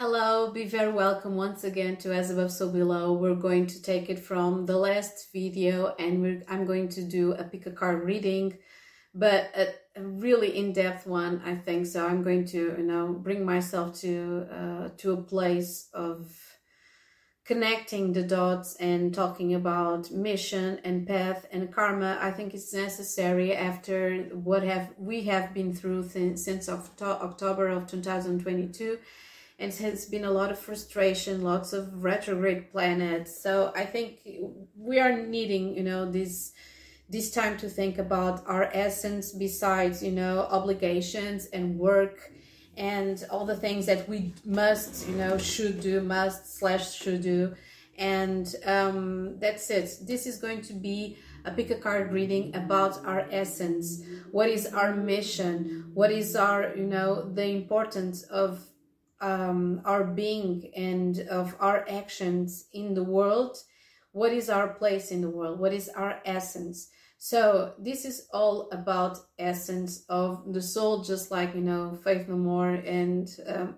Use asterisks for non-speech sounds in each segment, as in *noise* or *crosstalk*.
Hello, be very welcome once again to As Above So Below. We're going to take it from the last video and I'm going to do a pick a card reading, but a, a really in-depth one, I think. So I'm going to, you know, bring myself to uh, to a place of connecting the dots and talking about mission and path and karma. I think it's necessary after what have we have been through since, since October of 2022 and it has been a lot of frustration, lots of retrograde planets. So I think we are needing, you know, this this time to think about our essence besides, you know, obligations and work and all the things that we must, you know, should do, must slash should do. And um, that's it. This is going to be a pick a card reading about our essence. What is our mission? What is our, you know, the importance of um, our being and of our actions in the world what is our place in the world? What is our essence? So this is all about essence of the soul just like you know faith no more and um,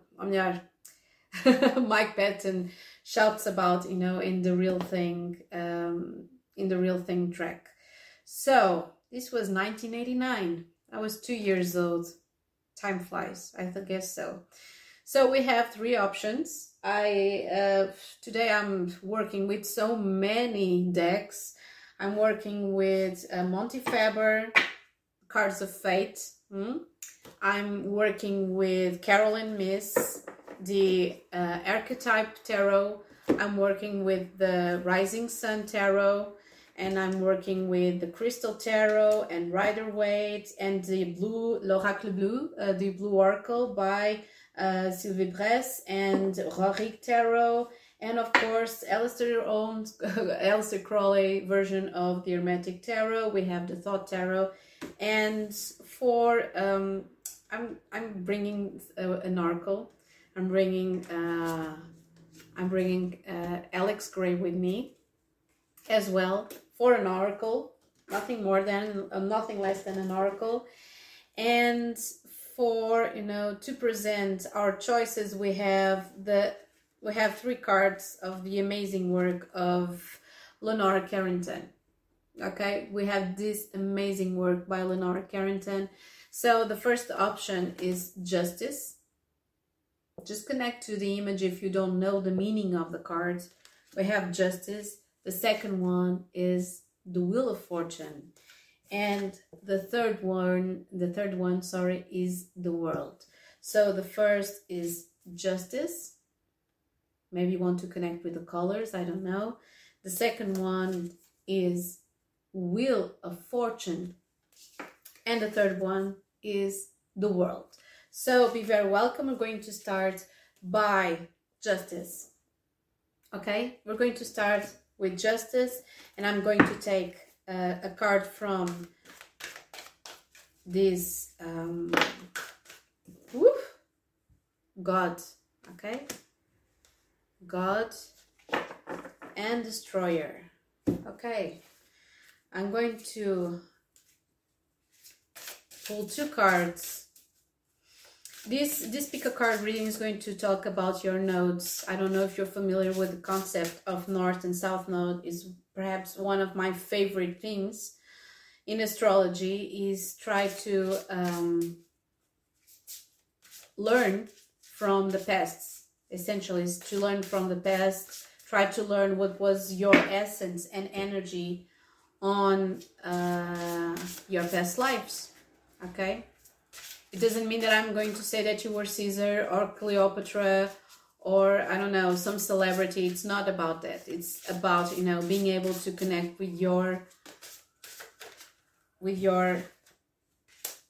*laughs* mike patton shouts about you know in the real thing um, in the real thing track. So this was 1989 i was two years old. Time flies. I guess so so we have three options. I uh, Today I'm working with so many decks. I'm working with uh, Monte Farber, Cards of Fate. Hmm? I'm working with Caroline Myss, the uh, Archetype Tarot. I'm working with the Rising Sun Tarot and I'm working with the Crystal Tarot and Rider Waite and the Blue, L'Oracle Blue, uh, the Blue Oracle by uh, Sylvie Bress and Rorik Tarot, and of course Aleister own *laughs* Aleister Crowley version of the Hermetic Tarot. We have the Thoth Tarot, and for um, I'm I'm bringing uh, an oracle. I'm bringing uh, I'm bringing uh, Alex Grey with me as well for an oracle. Nothing more than uh, nothing less than an oracle, and for you know to present our choices we have the we have three cards of the amazing work of Leonora Carrington. Okay? We have this amazing work by Leonora Carrington. So the first option is justice. Just connect to the image if you don't know the meaning of the cards. We have justice. The second one is the wheel of fortune and the third one the third one sorry is the world. So the first is justice. Maybe you want to connect with the colors i don't know. The second one is wheel of fortune. And the third one is the world. So be very welcome. We're going to start by justice. Okay? We're going to start with justice and i'm going to take uh, a card from this um, God, okay? God and Destroyer. Okay, I'm going to pull two cards. This this pick a card reading is going to talk about your nodes. I don't know if you're familiar with the concept of north and south node. is perhaps one of my favorite things in astrology is try to um, learn from the past essentially is to learn from the past try to learn what was your essence and energy on uh, your past lives okay it doesn't mean that i'm going to say that you were caesar or cleopatra or I don't know, some celebrity. It's not about that. It's about, you know, being able to connect with your with your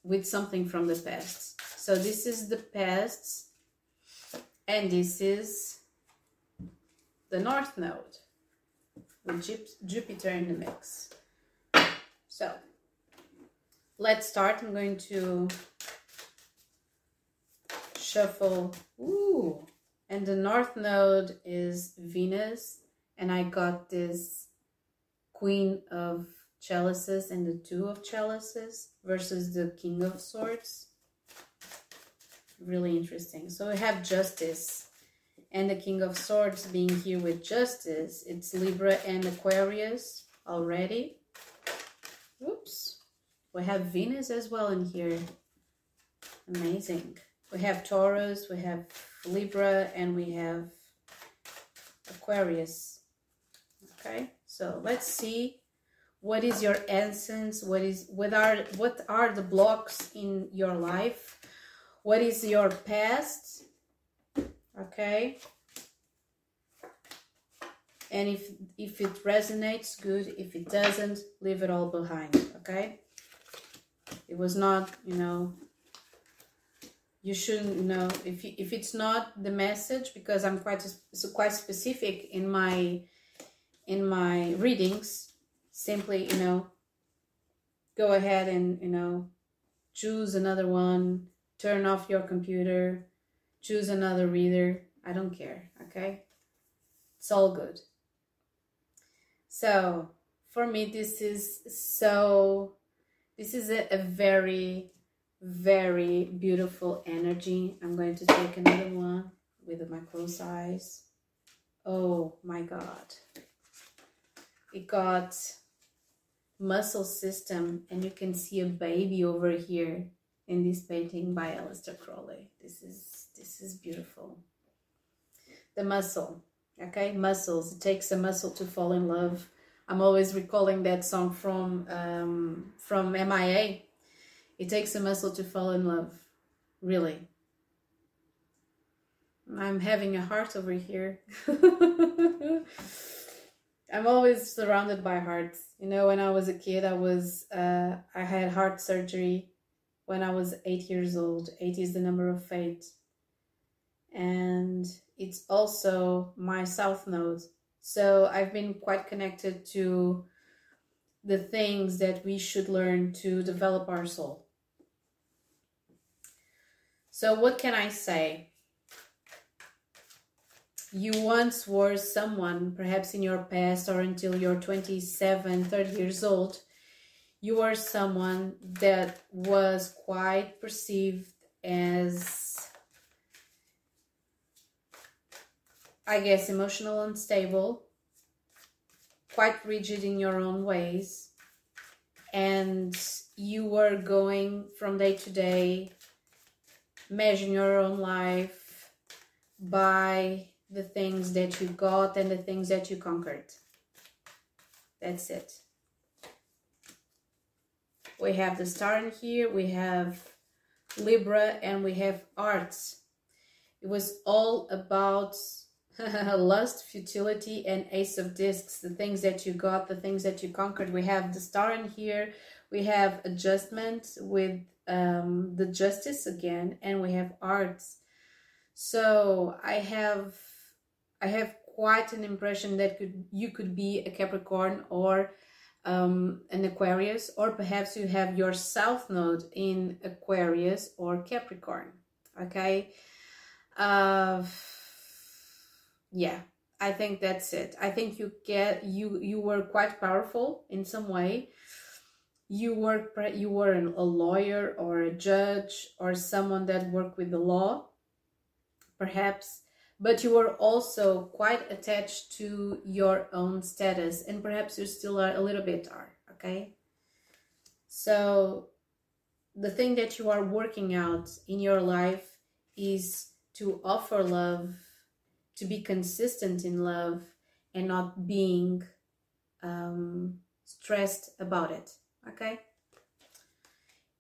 with something from the past. So this is the past and this is the north node with Jupiter in the mix. So let's start. I'm going to shuffle. Ooh, and the north node is Venus and I got this queen of chalices and the two of chalices versus the king of swords really interesting so we have justice and the King of Swords being here with Justice. It's Libra and Aquarius already. Oops. We have Venus as well in here. Amazing. We have Taurus, we have Libra, and we have Aquarius. Okay, so let's see what is your essence, what is what are what are the blocks in your life, what is your past, okay? And if if it resonates, good. If it doesn't, leave it all behind, okay? It was not, you know, you shouldn't know. If you, if it's not the message because I'm quite so quite specific in my in my readings simply you know go ahead and you know choose another one turn off your computer choose another reader. I don't care okay? It's all good. So for me this is so this is a, a very very beautiful energy. I'm going to take another one with my closed eyes. Oh my God. It got muscle system and you can see a baby over here in this painting by Aleister Crowley. This is this is beautiful. The muscle, okay, muscles. It takes a muscle to fall in love. I'm always recalling that song from um, from MIA it takes a muscle to fall in love, really. I'm having a heart over here. *laughs* I'm always surrounded by hearts. You know, when I was a kid, I was uh, I had heart surgery when I was eight years old. Eight is the number of fate, and it's also my south node. So I've been quite connected to the things that we should learn to develop our soul. So, what can I say? You once were someone, perhaps in your past or until you're 27, 30 years old, you were someone that was quite perceived as, I guess, emotional unstable, quite rigid in your own ways, and you were going from day to day measure your own life by the things that you got and the things that you conquered. That's it. We have the star in here, we have Libra, and we have arts. It was all about *laughs* lust, futility, and ace of discs, the things that you got, the things that you conquered. We have the star in here, we have adjustment with um, the justice again, and we have arts. So I have I have quite an impression that could you could be a Capricorn or um, an Aquarius, or perhaps you have your South Node in Aquarius or Capricorn. Okay. Uh, yeah, I think that's it. I think you get you you were quite powerful in some way you work you were a lawyer or a judge or someone that worked with the law perhaps but you were also quite attached to your own status and perhaps you still are a little bit are okay? So the thing that you are working out in your life is to offer love to be consistent in love and not being um, stressed about it okay?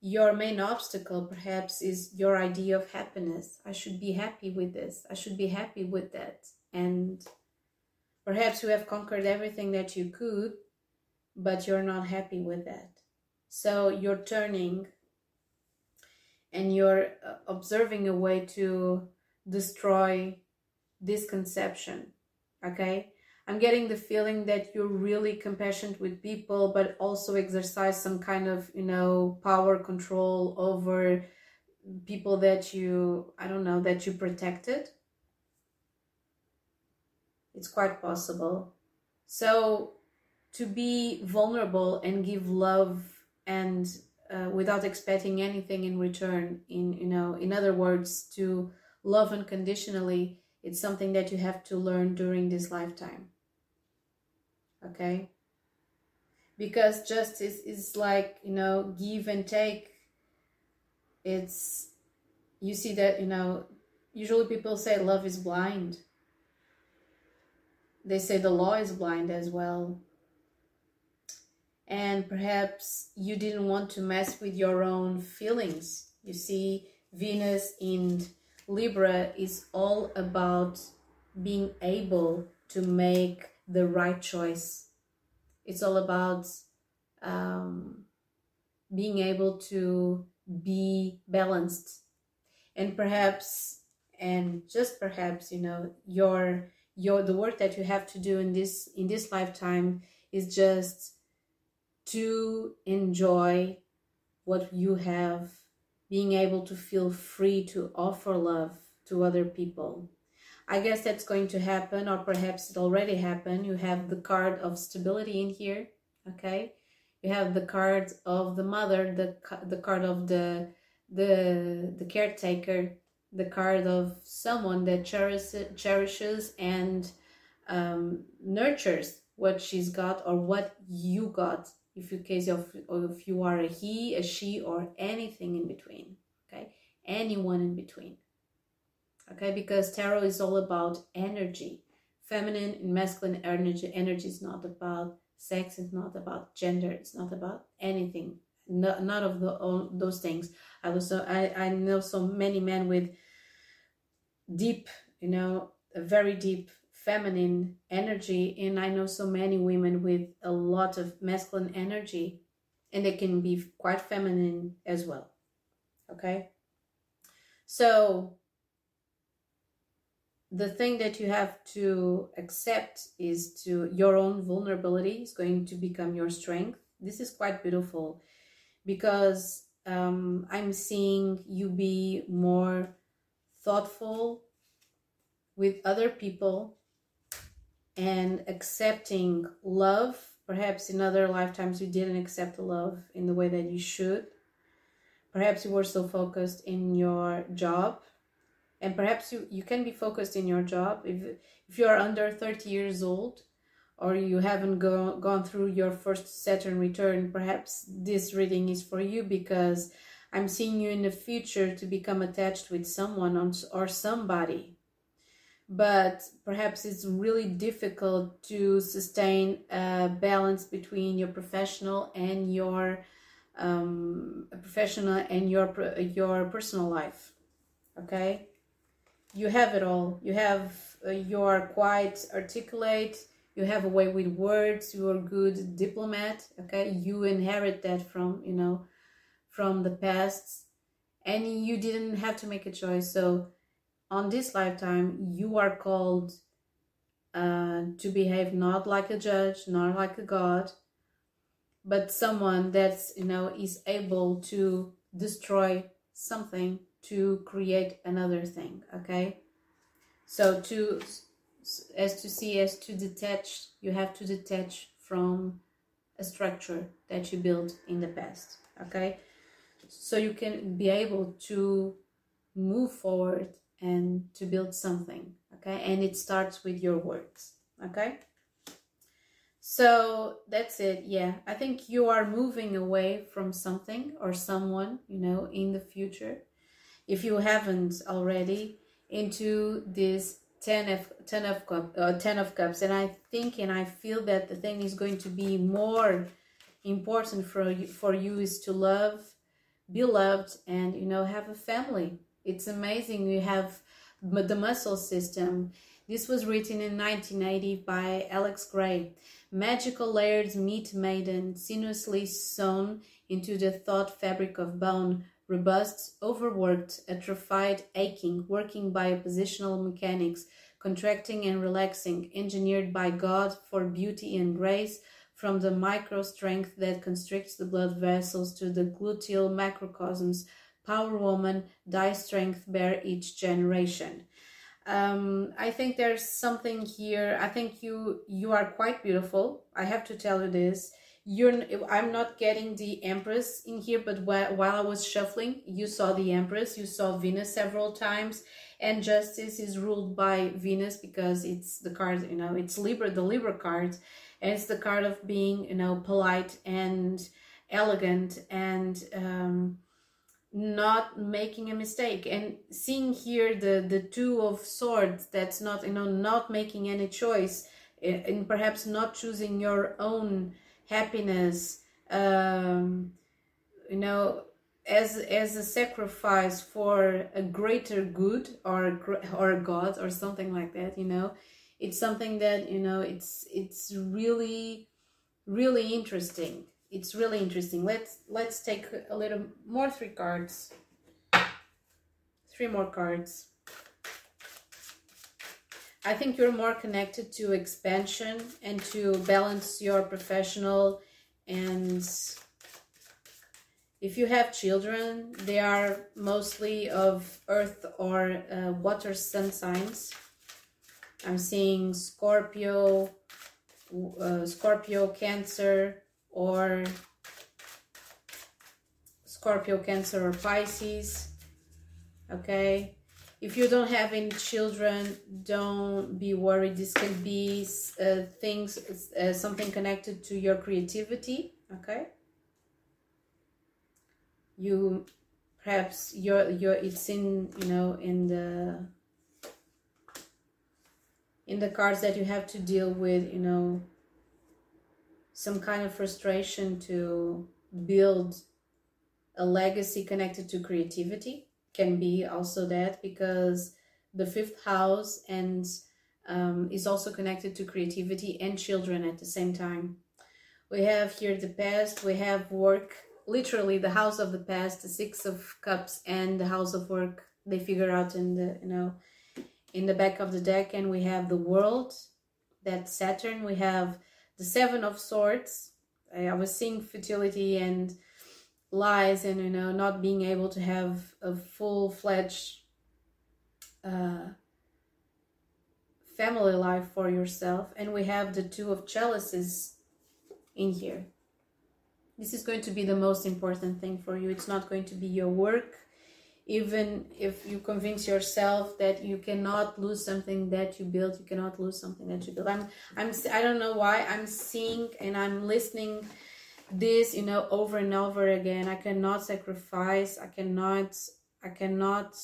Your main obstacle perhaps is your idea of happiness. I should be happy with this. I should be happy with that. And perhaps you have conquered everything that you could but you're not happy with that. So you're turning and you're uh, observing a way to destroy this conception. Okay I'm getting the feeling that you're really compassionate with people, but also exercise some kind of, you know, power control over people that you, I don't know, that you protected. It's quite possible. So to be vulnerable and give love and uh, without expecting anything in return, in, you know, in other words, to love unconditionally It's something that you have to learn during this lifetime. Okay? Because justice is like, you know, give and take. It's, you see that, you know, usually people say love is blind. They say the law is blind as well. And perhaps you didn't want to mess with your own feelings. You see, Venus in Libra is all about being able to make the right choice. It's all about um, being able to be balanced. And perhaps, and just perhaps, you know, your your the work that you have to do in this in this lifetime is just to enjoy what you have being able to feel free to offer love to other people. I guess that's going to happen or perhaps it already happened. You have the card of stability in here okay? You have the card of the mother the the card of the the the caretaker the card of someone that cherishes, cherishes and um, nurtures what she's got or what you got if you case of if you are a he a she or anything in between okay? Anyone in between okay? Because tarot is all about energy. Feminine and masculine energy energy is not about sex it's not about gender it's not about anything. No, none of the all those things. I was so i i know so many men with deep, you know, a very deep feminine energy. And I know so many women with a lot of masculine energy, and they can be quite feminine as well. Okay? So, the thing that you have to accept is to your own vulnerability is going to become your strength. This is quite beautiful because um, I'm seeing you be more thoughtful with other people and accepting love. Perhaps in other lifetimes you didn't accept love in the way that you should. Perhaps you were so focused in your job. And perhaps you, you can be focused in your job. If, if you are under 30 years old or you haven't go, gone through your first Saturn return, perhaps this reading is for you because I'm seeing you in the future to become attached with someone or somebody. But perhaps it's really difficult to sustain a balance between your professional and your um, professional and your your personal life. Okay, you have it all. You have uh, you are quite articulate. You have a way with words. You are a good diplomat. Okay, you inherit that from you know from the past and you didn't have to make a choice so on this lifetime you are called uh, to behave not like a judge not like a god but someone that's you know is able to destroy something to create another thing okay? So to as to see as to detach you have to detach from a structure that you built in the past okay? So you can be able to move forward and to build something okay? And it starts with your words okay? So that's it yeah. I think you are moving away from something or someone you know in the future if you haven't already into this 10 of 10 of uh, 10 of cups. And i think and i feel that the thing is going to be more important for you for you is to love be loved and you know have a family it's amazing you have the muscle system. This was written in 1980 by alex grey magical layers meet maiden sinuously sewn into the thought fabric of bone. Robust overworked atrophied aching working by oppositional mechanics contracting and relaxing engineered by god for beauty and grace from the micro strength that constricts the blood vessels to the gluteal macrocosms, power woman, die strength bear each generation. Um, I think there's something here. I think you you are quite beautiful. I have to tell you this. You're I'm not getting the Empress in here, but while, while I was shuffling, you saw the Empress, you saw Venus several times, and justice is ruled by venus because it's the card you know it's libra the libra card and it's the card of being you know polite and elegant and um, not making a mistake. And seeing here the the two of swords that's not you know not making any choice and perhaps not choosing your own happiness um you know as as a sacrifice for a greater good or or god or something like that you know it's something that you know it's it's really really interesting it's really interesting. Let's let's take a little more three cards. Three more cards. I think you're more connected to expansion and to balance your professional and if you have children, they are mostly of earth or uh, water sun signs. I'm seeing Scorpio, uh, Scorpio, Cancer, or Scorpio, Cancer, or Pisces. Okay. If you don't have any children, don't be worried. This can be uh, things, uh, something connected to your creativity. Okay you perhaps you're you're it's in you know in the in the cards that you have to deal with you know some kind of frustration to build a legacy connected to creativity can be also that because the fifth house and um, is also connected to creativity and children at the same time. We have here the past we have work literally the house of the past, the six of cups and the house of work they figure out in the you know in the back of the deck. And we have the world that Saturn we have the seven of swords I was seeing fertility and lies and you know not being able to have a full-fledged uh, family life for yourself and we have the two of chalices in here this is going to be the most important thing for you. It's not going to be your work. Even if you convince yourself that you cannot lose something that you built, you cannot lose something that you built. I'm, I'm, I don't know why I'm seeing and I'm listening this, you know, over and over again. I cannot sacrifice. I cannot, I cannot,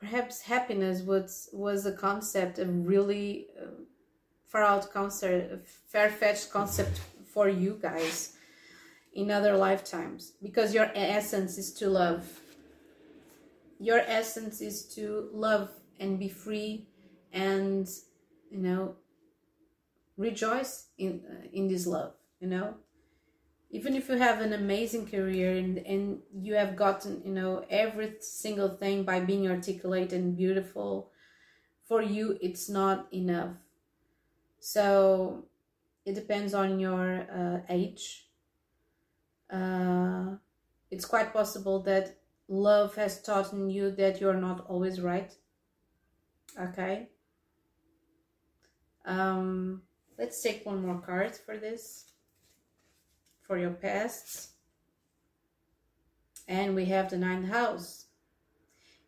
perhaps happiness was, was a concept, a really uh, far out concept, far-fetched concept for you guys in other lifetimes because your essence is to love. Your essence is to love and be free and, you know, rejoice in, uh, in this love, you know. Even if you have an amazing career and, and you have gotten, you know, every single thing by being articulate and beautiful, for you it's not enough. So it depends on your uh, age uh, it's quite possible that love has taught you that you're not always right. Okay. Um, let's take one more card for this, for your pasts. And we have the ninth house.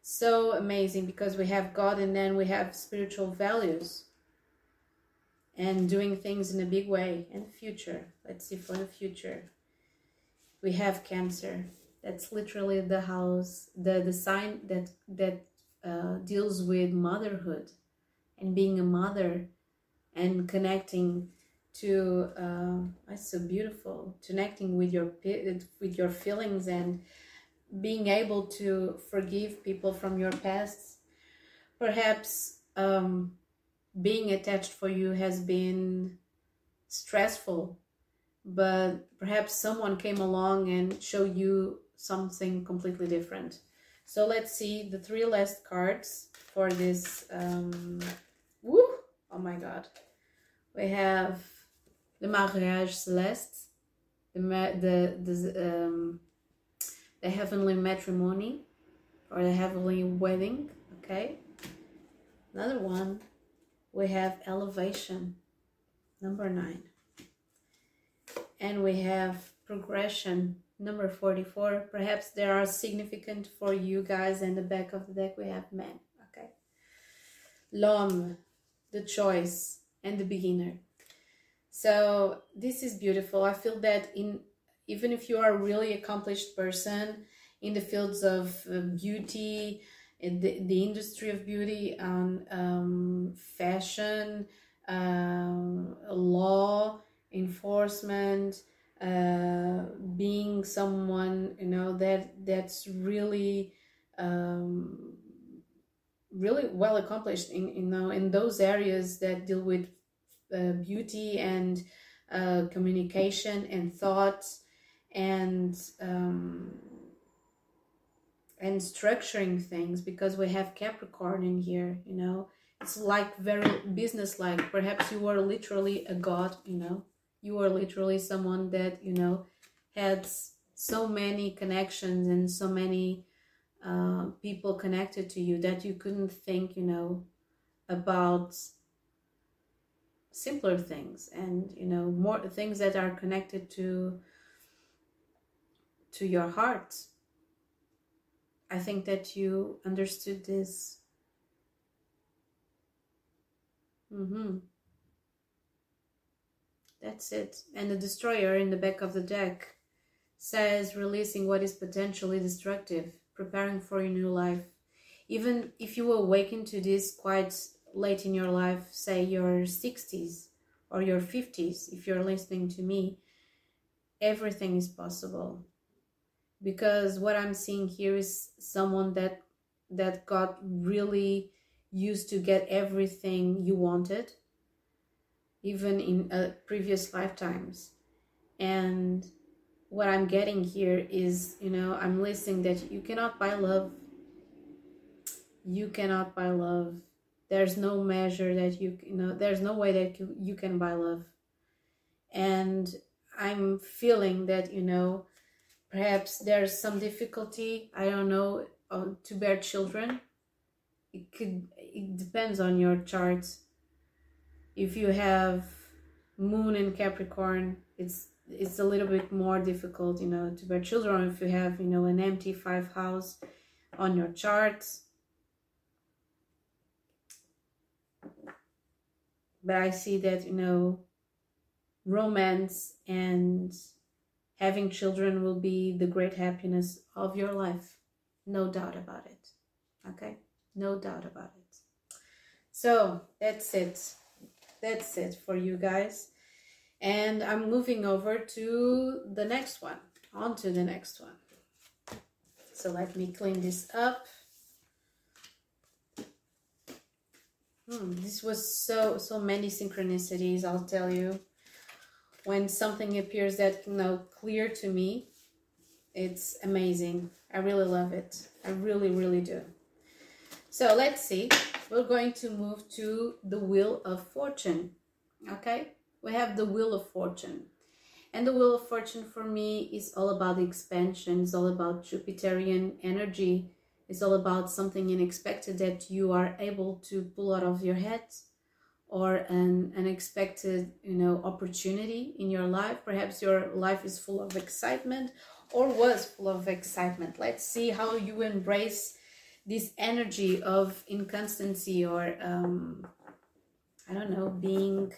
So amazing because we have God and then we have spiritual values and doing things in a big way the future. Let's see for the future we have cancer that's literally the house the the sign that that uh, deals with motherhood and being a mother and connecting to uh, that's so beautiful connecting with your with your feelings and being able to forgive people from your past. Perhaps um, being attached for you has been stressful but perhaps someone came along and showed you something completely different. So let's see the three last cards for this. Um, woo! Oh my god. We have the Mariage Celeste, the, the, the, um, the Heavenly Matrimony, or the Heavenly Wedding, okay? Another one, we have Elevation, number nine and we have progression number 44. Perhaps there are significant for you guys and the back of the deck we have men. Okay. L'homme, the choice, and the beginner. So this is beautiful. I feel that in even if you are a really accomplished person in the fields of uh, beauty, in the, the industry of beauty, and um, fashion, um, law enforcement, uh, being someone you know that that's really um, really well accomplished in you know in those areas that deal with uh, beauty and uh, communication and thought and um, and structuring things because we have Capricorn in here you know. It's like very business like perhaps you are literally a god you know you are literally someone that you know had so many connections and so many uh, people connected to you that you couldn't think you know about simpler things and you know more things that are connected to to your heart. I think that you understood this. Mm-hmm that's it. And the destroyer in the back of the deck says releasing what is potentially destructive, preparing for a new life. Even if you awaken to this quite late in your life, say your 60s or your 50s, if you're listening to me, everything is possible. Because what I'm seeing here is someone that that got really used to get everything you wanted even in uh, previous lifetimes. And what I'm getting here is, you know, I'm listening that you cannot buy love. You cannot buy love. There's no measure that you, you know, there's no way that you, you can buy love. And I'm feeling that, you know, perhaps there's some difficulty, I don't know, uh, to bear children. It could, it depends on your charts if you have moon in capricorn it's it's a little bit more difficult you know to bear children if you have you know an empty five house on your chart but i see that you know romance and having children will be the great happiness of your life. No doubt about it. Okay? No doubt about it. So that's it that's it for you guys. And i'm moving over to the next one on to the next one. So let me clean this up. Hmm, this was so so many synchronicities i'll tell you. When something appears that you know clear to me it's amazing. I really love it. I really really do. So let's see we're going to move to the Wheel of Fortune. Okay, we have the Wheel of Fortune. And the Wheel of Fortune for me is all about expansion, it's all about Jupiterian energy, it's all about something unexpected that you are able to pull out of your head or an unexpected you know opportunity in your life perhaps your life is full of excitement or was full of excitement let's see how you embrace this energy of inconstancy or um, I don't know being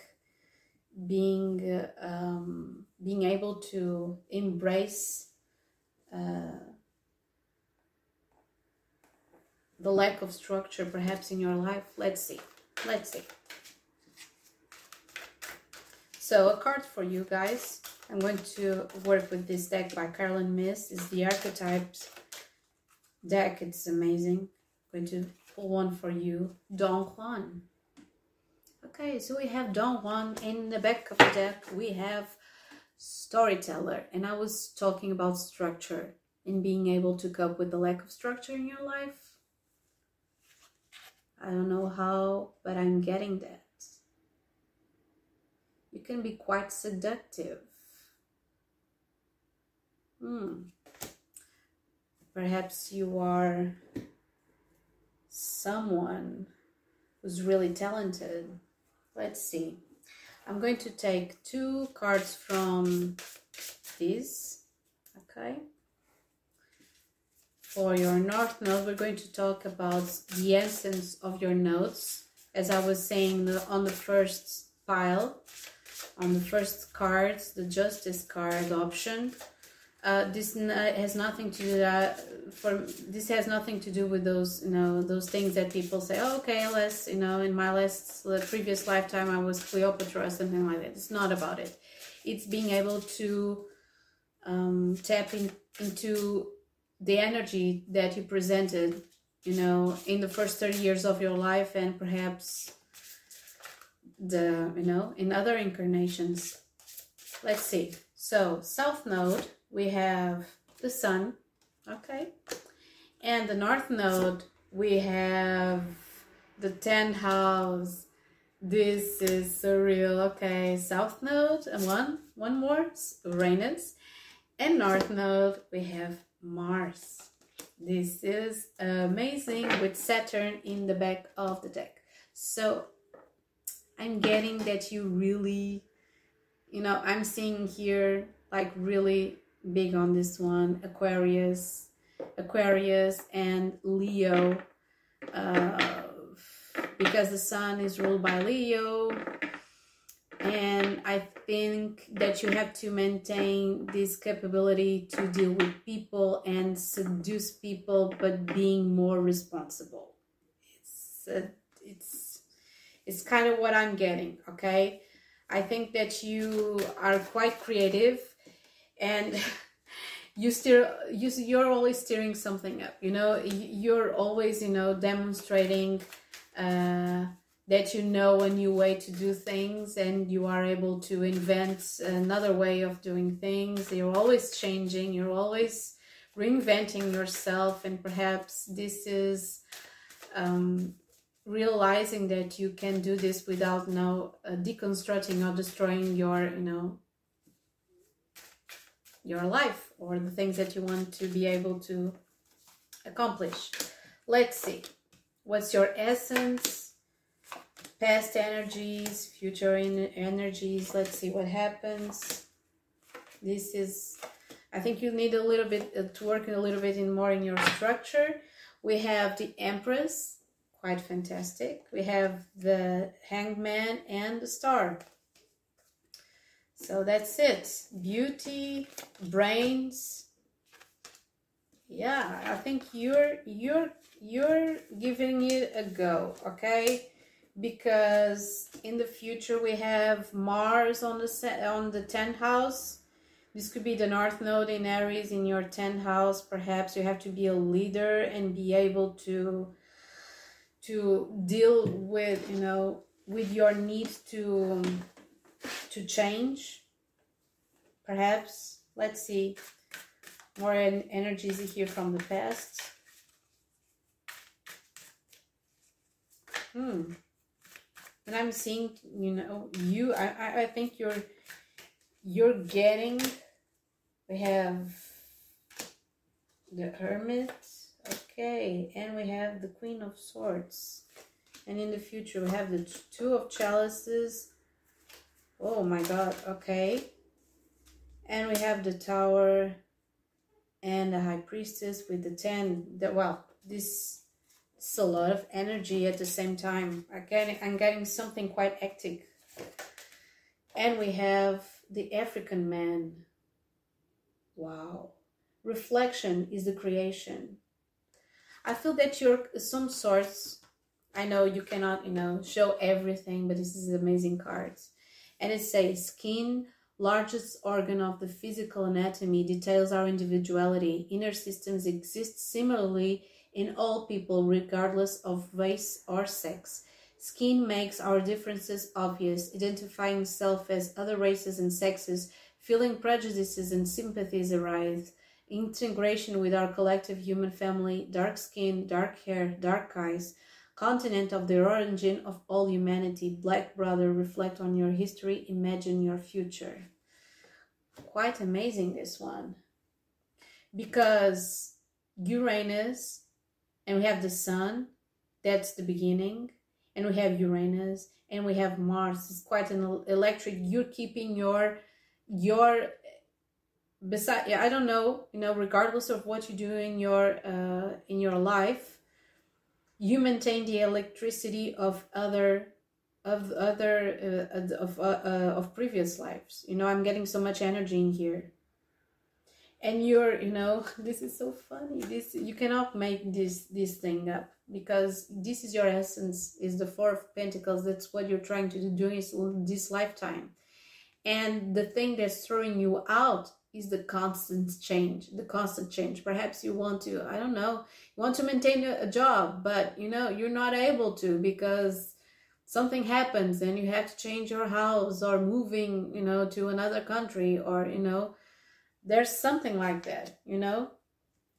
being uh, um, being able to embrace uh, the lack of structure perhaps in your life. Let's see. Let's see. So a card for you guys. I'm going to work with this deck by Carolyn Myss is the archetypes deck. It's amazing. I'm going to pull one for you. Don Juan. Okay, so we have Don Juan. In the back of the deck, we have Storyteller. And I was talking about structure and being able to cope with the lack of structure in your life. I don't know how, but I'm getting that. You can be quite seductive. Hmm. Perhaps you are someone who's really talented. Let's see. I'm going to take two cards from this Okay. For your North Node, we're going to talk about the essence of your notes. As I was saying on the first pile, on the first cards, the Justice card option, uh, this has nothing to do that for this has nothing to do with those you know those things that people say oh, okay let's you know in my last the previous lifetime i was cleopatra or something like that. It's not about it. It's being able to um, tap in, into the energy that you presented you know in the first 30 years of your life and perhaps the you know in other incarnations. Let's see. So south node we have the sun, okay? And the north node, we have the 10th house. This is surreal, okay? South node, and one, one more, Uranus. And north node, we have Mars. This is amazing with Saturn in the back of the deck. So I'm getting that you really, you know, I'm seeing here like really big on this one aquarius aquarius and leo. Uh, because the sun is ruled by leo. And i think that you have to maintain this capability to deal with people and seduce people but being more responsible. It's uh, it's it's kind of what i'm getting okay? I think that you are quite creative and *laughs* you steer you, you're always steering something up you know? You're always you know demonstrating uh, that you know a new way to do things and you are able to invent another way of doing things. You're always changing you're always reinventing yourself and perhaps this is um, realizing that you can do this without now uh, deconstructing or destroying your you know your life or the things that you want to be able to accomplish. Let's see. What's your essence? Past energies, future energies. Let's see what happens. This is, I think you need a little bit uh, to work a little bit in more in your structure. We have the Empress, quite fantastic. We have the Hangman and the Star. So that's it. Beauty, brains. Yeah, I think you're you're you're giving it a go, okay? Because in the future we have Mars on the on the 10th house. This could be the North Node in Aries in your 10th house. Perhaps you have to be a leader and be able to to deal with, you know, with your need to to change. Perhaps, let's see, more energies here from the past. Hmm. And I'm seeing, you know, you, I, I think you're, you're getting, we have the Hermit, okay, and we have the Queen of Swords. And in the future, we have the Two of Chalices, Oh my god, okay. And we have the tower and the high priestess with the 10. The, well, this is a lot of energy at the same time. I'm getting, I'm getting something quite hectic. And we have the African man. Wow. Reflection is the creation. I feel that you're some sorts. I know you cannot, you know, show everything, but this is amazing cards and it says skin largest organ of the physical anatomy details our individuality. Inner systems exist similarly in all people regardless of race or sex. Skin makes our differences obvious identifying self as other races and sexes feeling prejudices and sympathies arise. Integration with our collective human family dark skin dark hair dark eyes continent of the origin of all humanity, Black Brother, reflect on your history, imagine your future. Quite amazing, this one. Because Uranus, and we have the Sun, that's the beginning, and we have Uranus, and we have Mars. It's quite an electric. You're keeping your your beside yeah i don't know you know regardless of what you do in your uh, in your life you maintain the electricity of other of other uh, of uh, uh, of previous lives. You know i'm getting so much energy in here. And you're you know *laughs* this is so funny. This you cannot make this this thing up because this is your essence is the four of pentacles. That's what you're trying to do during this lifetime. And the thing that's throwing you out is the constant change the constant change. Perhaps you want to i don't know you want to maintain a, job but you know you're not able to because something happens and you have to change your house or moving you know to another country or you know there's something like that you know?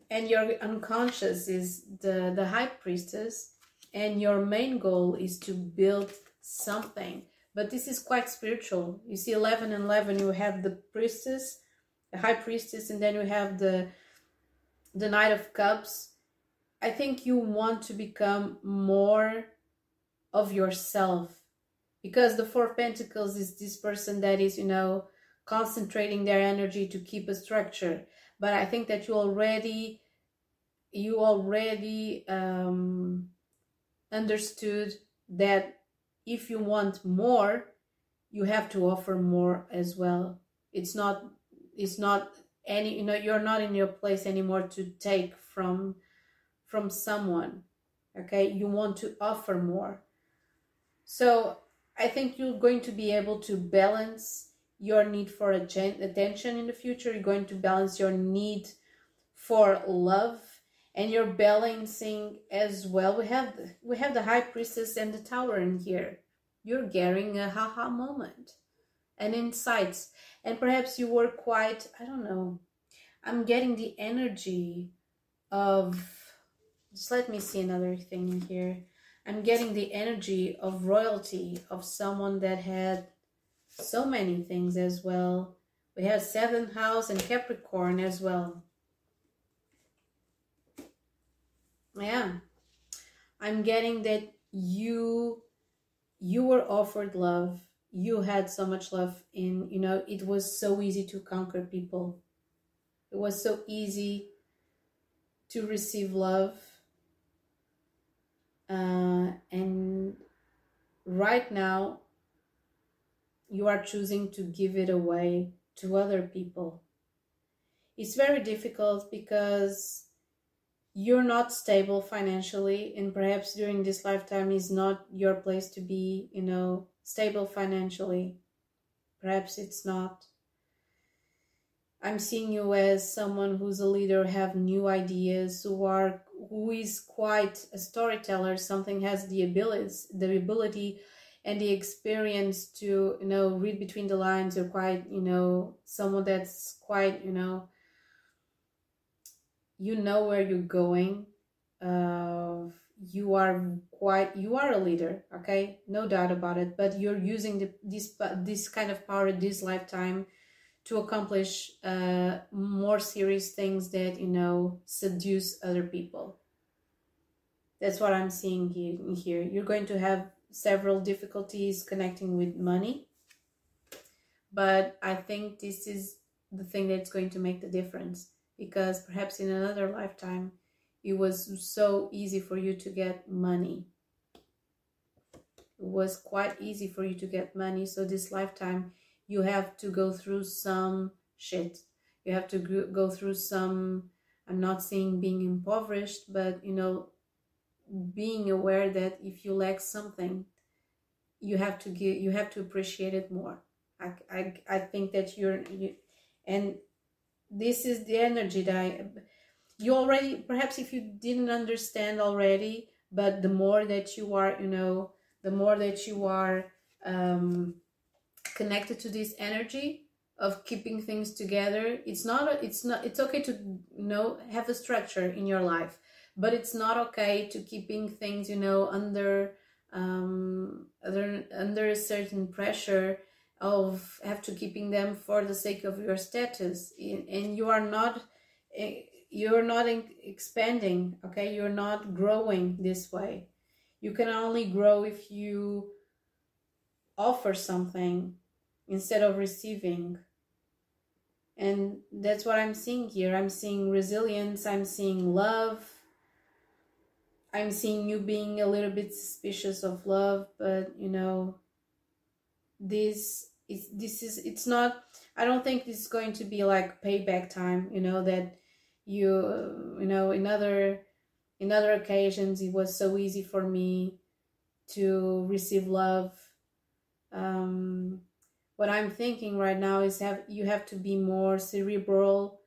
And your unconscious is the the high priestess and your main goal is to build something. But this is quite spiritual. You see 11 and 11 you have the priestess high priestess and then you have the the knight of cups. I think you want to become more of yourself because the four pentacles is this person that is you know concentrating their energy to keep a structure. But i think that you already you already um, understood that if you want more you have to offer more as well. It's not it's not any you know you're not in your place anymore to take from from someone okay? You want to offer more. So i think you're going to be able to balance your need for attention in the future you're going to balance your need for love and you're balancing as well. We have we have the high priestess and the tower in here. You're getting a haha moment and insights and perhaps you were quite i don't know i'm getting the energy of just let me see another thing in here. I'm getting the energy of royalty of someone that had so many things as well. We have seventh house and capricorn as well. Yeah. I'm getting that you you were offered love you had so much love in you know it was so easy to conquer people. It was so easy to receive love. Uh, and right now you are choosing to give it away to other people. It's very difficult because you're not stable financially and perhaps during this lifetime is not your place to be you know stable financially. Perhaps it's not. I'm seeing you as someone who's a leader have new ideas who are who is quite a storyteller. Something has the abilities the ability and the experience to you know read between the lines. You're quite you know someone that's quite you know you know where you're going uh, you are quite you are a leader okay? No doubt about it but you're using the, this this kind of power this lifetime to accomplish uh, more serious things that you know seduce other people. That's what i'm seeing here, here. You're going to have several difficulties connecting with money but i think this is the thing that's going to make the difference because perhaps in another lifetime it was so easy for you to get money. It was quite easy for you to get money. So this lifetime, you have to go through some shit. You have to go through some, I'm not saying being impoverished, but you know, being aware that if you lack something, you have to give, you have to appreciate it more. I, I, I think that you're, you, and this is the energy that I, you already perhaps if you didn't understand already but the more that you are you know the more that you are um, connected to this energy of keeping things together it's not it's not it's okay to you know have a structure in your life but it's not okay to keeping things you know under um under under a certain pressure of have to keeping them for the sake of your status. And you are not eh, you're not expanding okay? You're not growing this way. You can only grow if you offer something instead of receiving. And that's what i'm seeing here. I'm seeing resilience. I'm seeing love. I'm seeing you being a little bit suspicious of love but you know this is this is it's not i don't think this is going to be like payback time you know that you you know in other in other occasions it was so easy for me to receive love. Um what i'm thinking right now is have you have to be more cerebral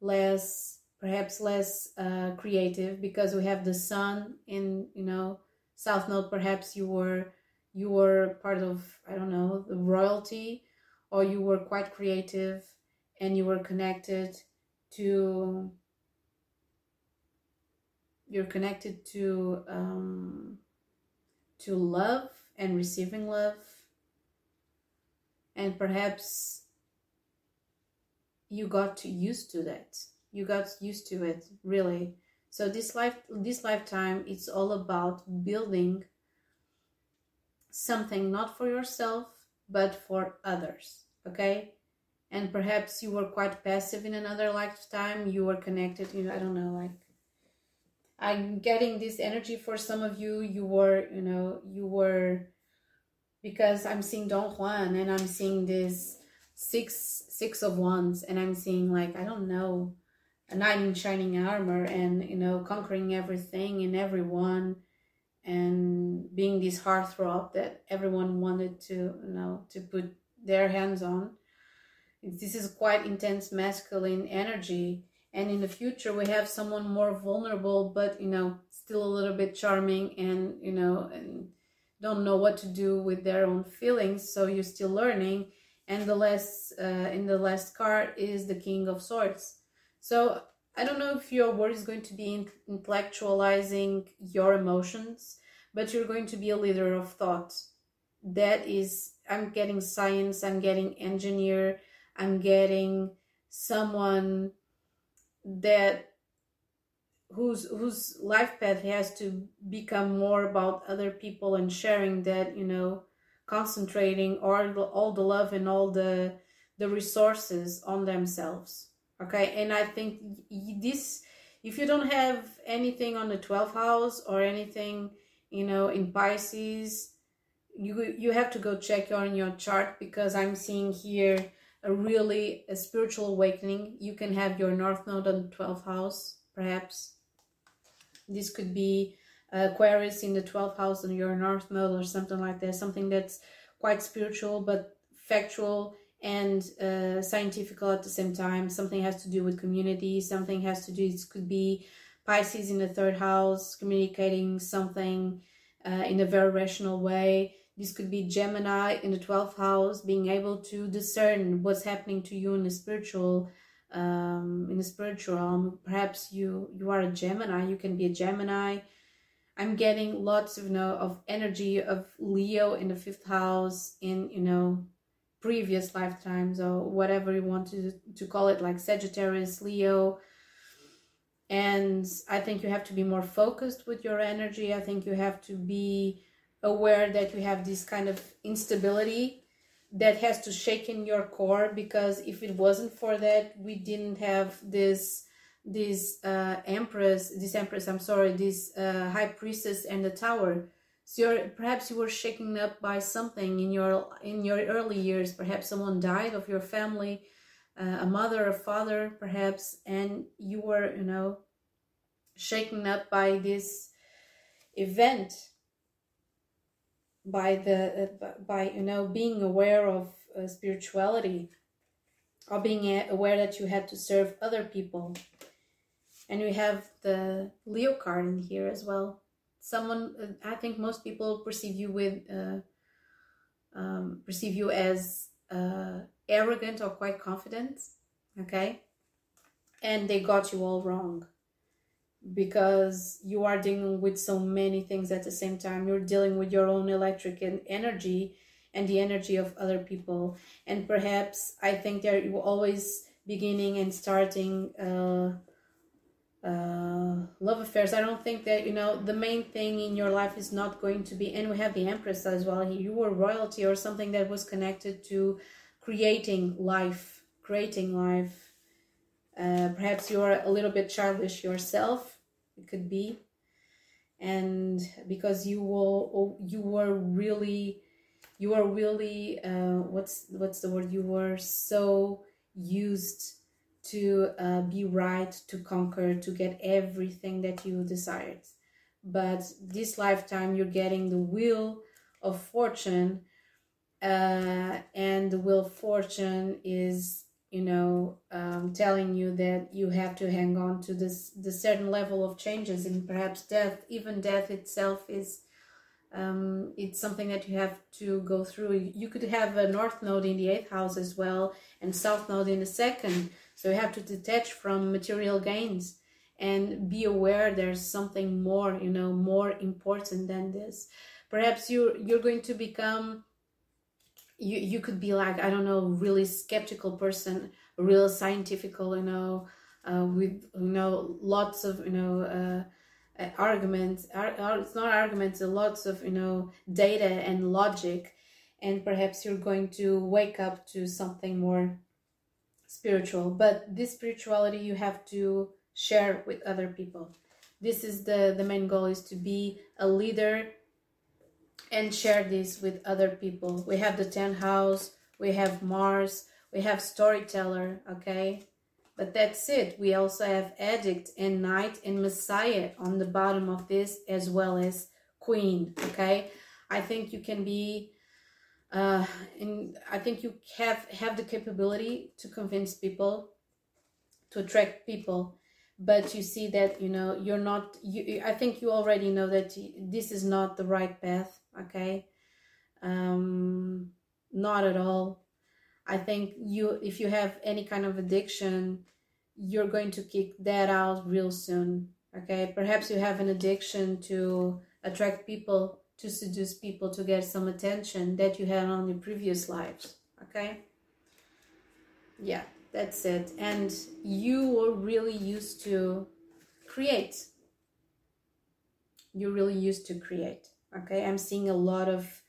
less perhaps less uh, creative because we have the sun in you know south node perhaps you were you were part of i don't know the royalty or you were quite creative and you were connected to you're connected to um, to love and receiving love. And perhaps you got used to that. You got used to it really. So this life this lifetime it's all about building something not for yourself but for others okay? And perhaps you were quite passive in another lifetime. You were connected you know i don't know like i'm getting this energy for some of you. You were you know you were because i'm seeing don juan and i'm seeing this six six of wands and i'm seeing like i don't know a knight in shining armor and you know conquering everything and everyone and being this heartthrob that everyone wanted to you know to put their hands on. This is quite intense masculine energy and in the future we have someone more vulnerable but you know still a little bit charming and you know and don't know what to do with their own feelings. So you're still learning. And the last uh, in the last card is the king of swords. So i don't know if your word is going to be intellectualizing your emotions but you're going to be a leader of thought that is i'm getting science i'm getting engineer i'm getting someone that whose whose life path has to become more about other people and sharing that you know concentrating all the, all the love and all the the resources on themselves. Okay? And i think this if you don't have anything on the 12th house or anything you know in pisces you you have to go check on your chart because i'm seeing here a really a spiritual awakening. You can have your north node on the 12th house perhaps. This could be aquarius in the 12th house on your north node or something like that something that's quite spiritual but factual and uh, scientific at the same time. Something has to do with community something has to do it could be pisces in the third house communicating something uh, in a very rational way this could be Gemini in the 12th house, being able to discern what's happening to you in the spiritual um, in the spiritual realm. Perhaps you you are a Gemini. You can be a Gemini. I'm getting lots of you know of energy of Leo in the fifth house in you know previous lifetimes or whatever you want to to call it, like Sagittarius, Leo. And I think you have to be more focused with your energy. I think you have to be aware that you have this kind of instability that has to shake in your core because if it wasn't for that we didn't have this this uh, empress this empress i'm sorry this uh, high priestess and the tower. So you're, perhaps you were shaken up by something in your in your early years. Perhaps someone died of your family uh, a mother a father perhaps and you were you know shaken up by this event by the by you know being aware of uh, spirituality or being aware that you had to serve other people. And we have the leo card in here as well. Someone i think most people perceive you with uh, um, perceive you as uh, arrogant or quite confident okay? And they got you all wrong because you are dealing with so many things at the same time. You're dealing with your own electric and energy and the energy of other people. And perhaps i think they're always beginning and starting uh, uh, love affairs. I don't think that you know the main thing in your life is not going to be and we have the empress as well. You were royalty or something that was connected to creating life creating life. Uh, perhaps you're a little bit childish yourself. It could be, and because you will, you were really, you are really, uh, what's what's the word? You were so used to uh, be right, to conquer, to get everything that you desired. But this lifetime, you're getting the wheel of fortune, uh, and the wheel of fortune is, you know, um, telling you that you have to hang on to this the certain level of changes, and perhaps death, even death itself, is um, it's something that you have to go through. You could have a north node in the eighth house as well, and south node in the second. So you have to detach from material gains and be aware there's something more, you know, more important than this. Perhaps you you're going to become you you could be like I don't know, really skeptical person, real scientifical, you know, uh, with you know lots of you know. Uh, uh arguments it's not arguments lots of you know data and logic and perhaps you're going to wake up to something more spiritual but this spirituality you have to share with other people this is the the main goal is to be a leader and share this with other people we have the 10 house we have mars we have storyteller okay but that's it we also have addict and knight and messiah on the bottom of this as well as queen okay i think you can be uh, and I think you have have the capability to convince people, to attract people, but you see that you know you're not. You, I think you already know that this is not the right path. Okay, um, not at all. I think you, if you have any kind of addiction, you're going to kick that out real soon. Okay, perhaps you have an addiction to attract people to seduce people to get some attention that you had on your previous lives. Okay? Yeah, that's it. And you were really used to create. You're really used to create. Okay? I'm seeing a lot of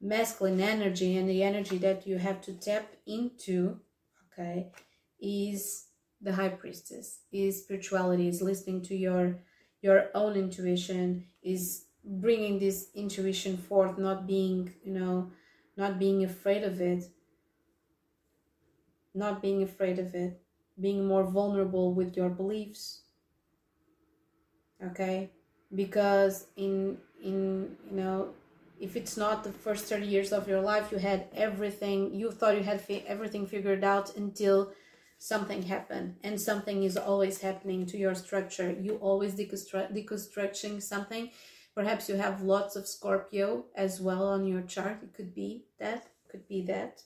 masculine energy, and the energy that you have to tap into, okay, is the high priestess, is spirituality, is listening to your your own intuition, is bringing this intuition forth not being you know not being afraid of it not being afraid of it being more vulnerable with your beliefs okay because in in you know if it's not the first 30 years of your life you had everything you thought you had fi- everything figured out until something happened and something is always happening to your structure you always deconstru- deconstructing something Perhaps you have lots of Scorpio as well on your chart. It could be that, could be that.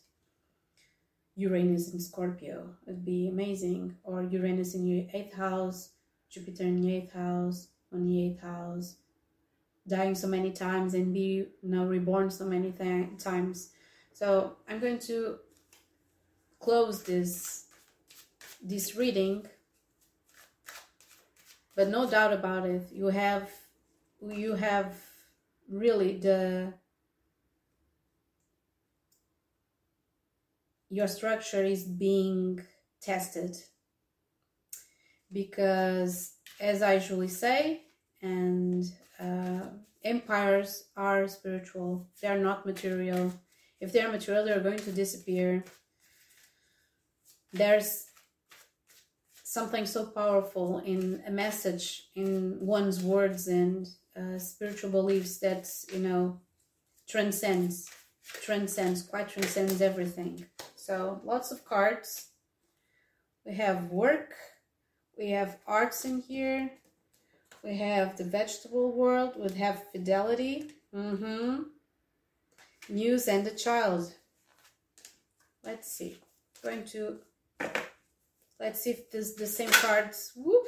Uranus in Scorpio would be amazing. Or Uranus in your eighth house, Jupiter in your eighth house, on the eighth house. Dying so many times and be know reborn so many th- times. So I'm going to close this this reading. But no doubt about it, you have you have really the your structure is being tested because as i usually say and uh, empires are spiritual. They are not material. If they're material they're going to disappear. There's something so powerful in a message in one's words and uh, spiritual beliefs that you know transcends transcends quite transcends everything. So lots of cards. We have work. We have arts in here we have the vegetable world we have fidelity mm-hmm news and the child let's see going to let's see if this the same cards whoop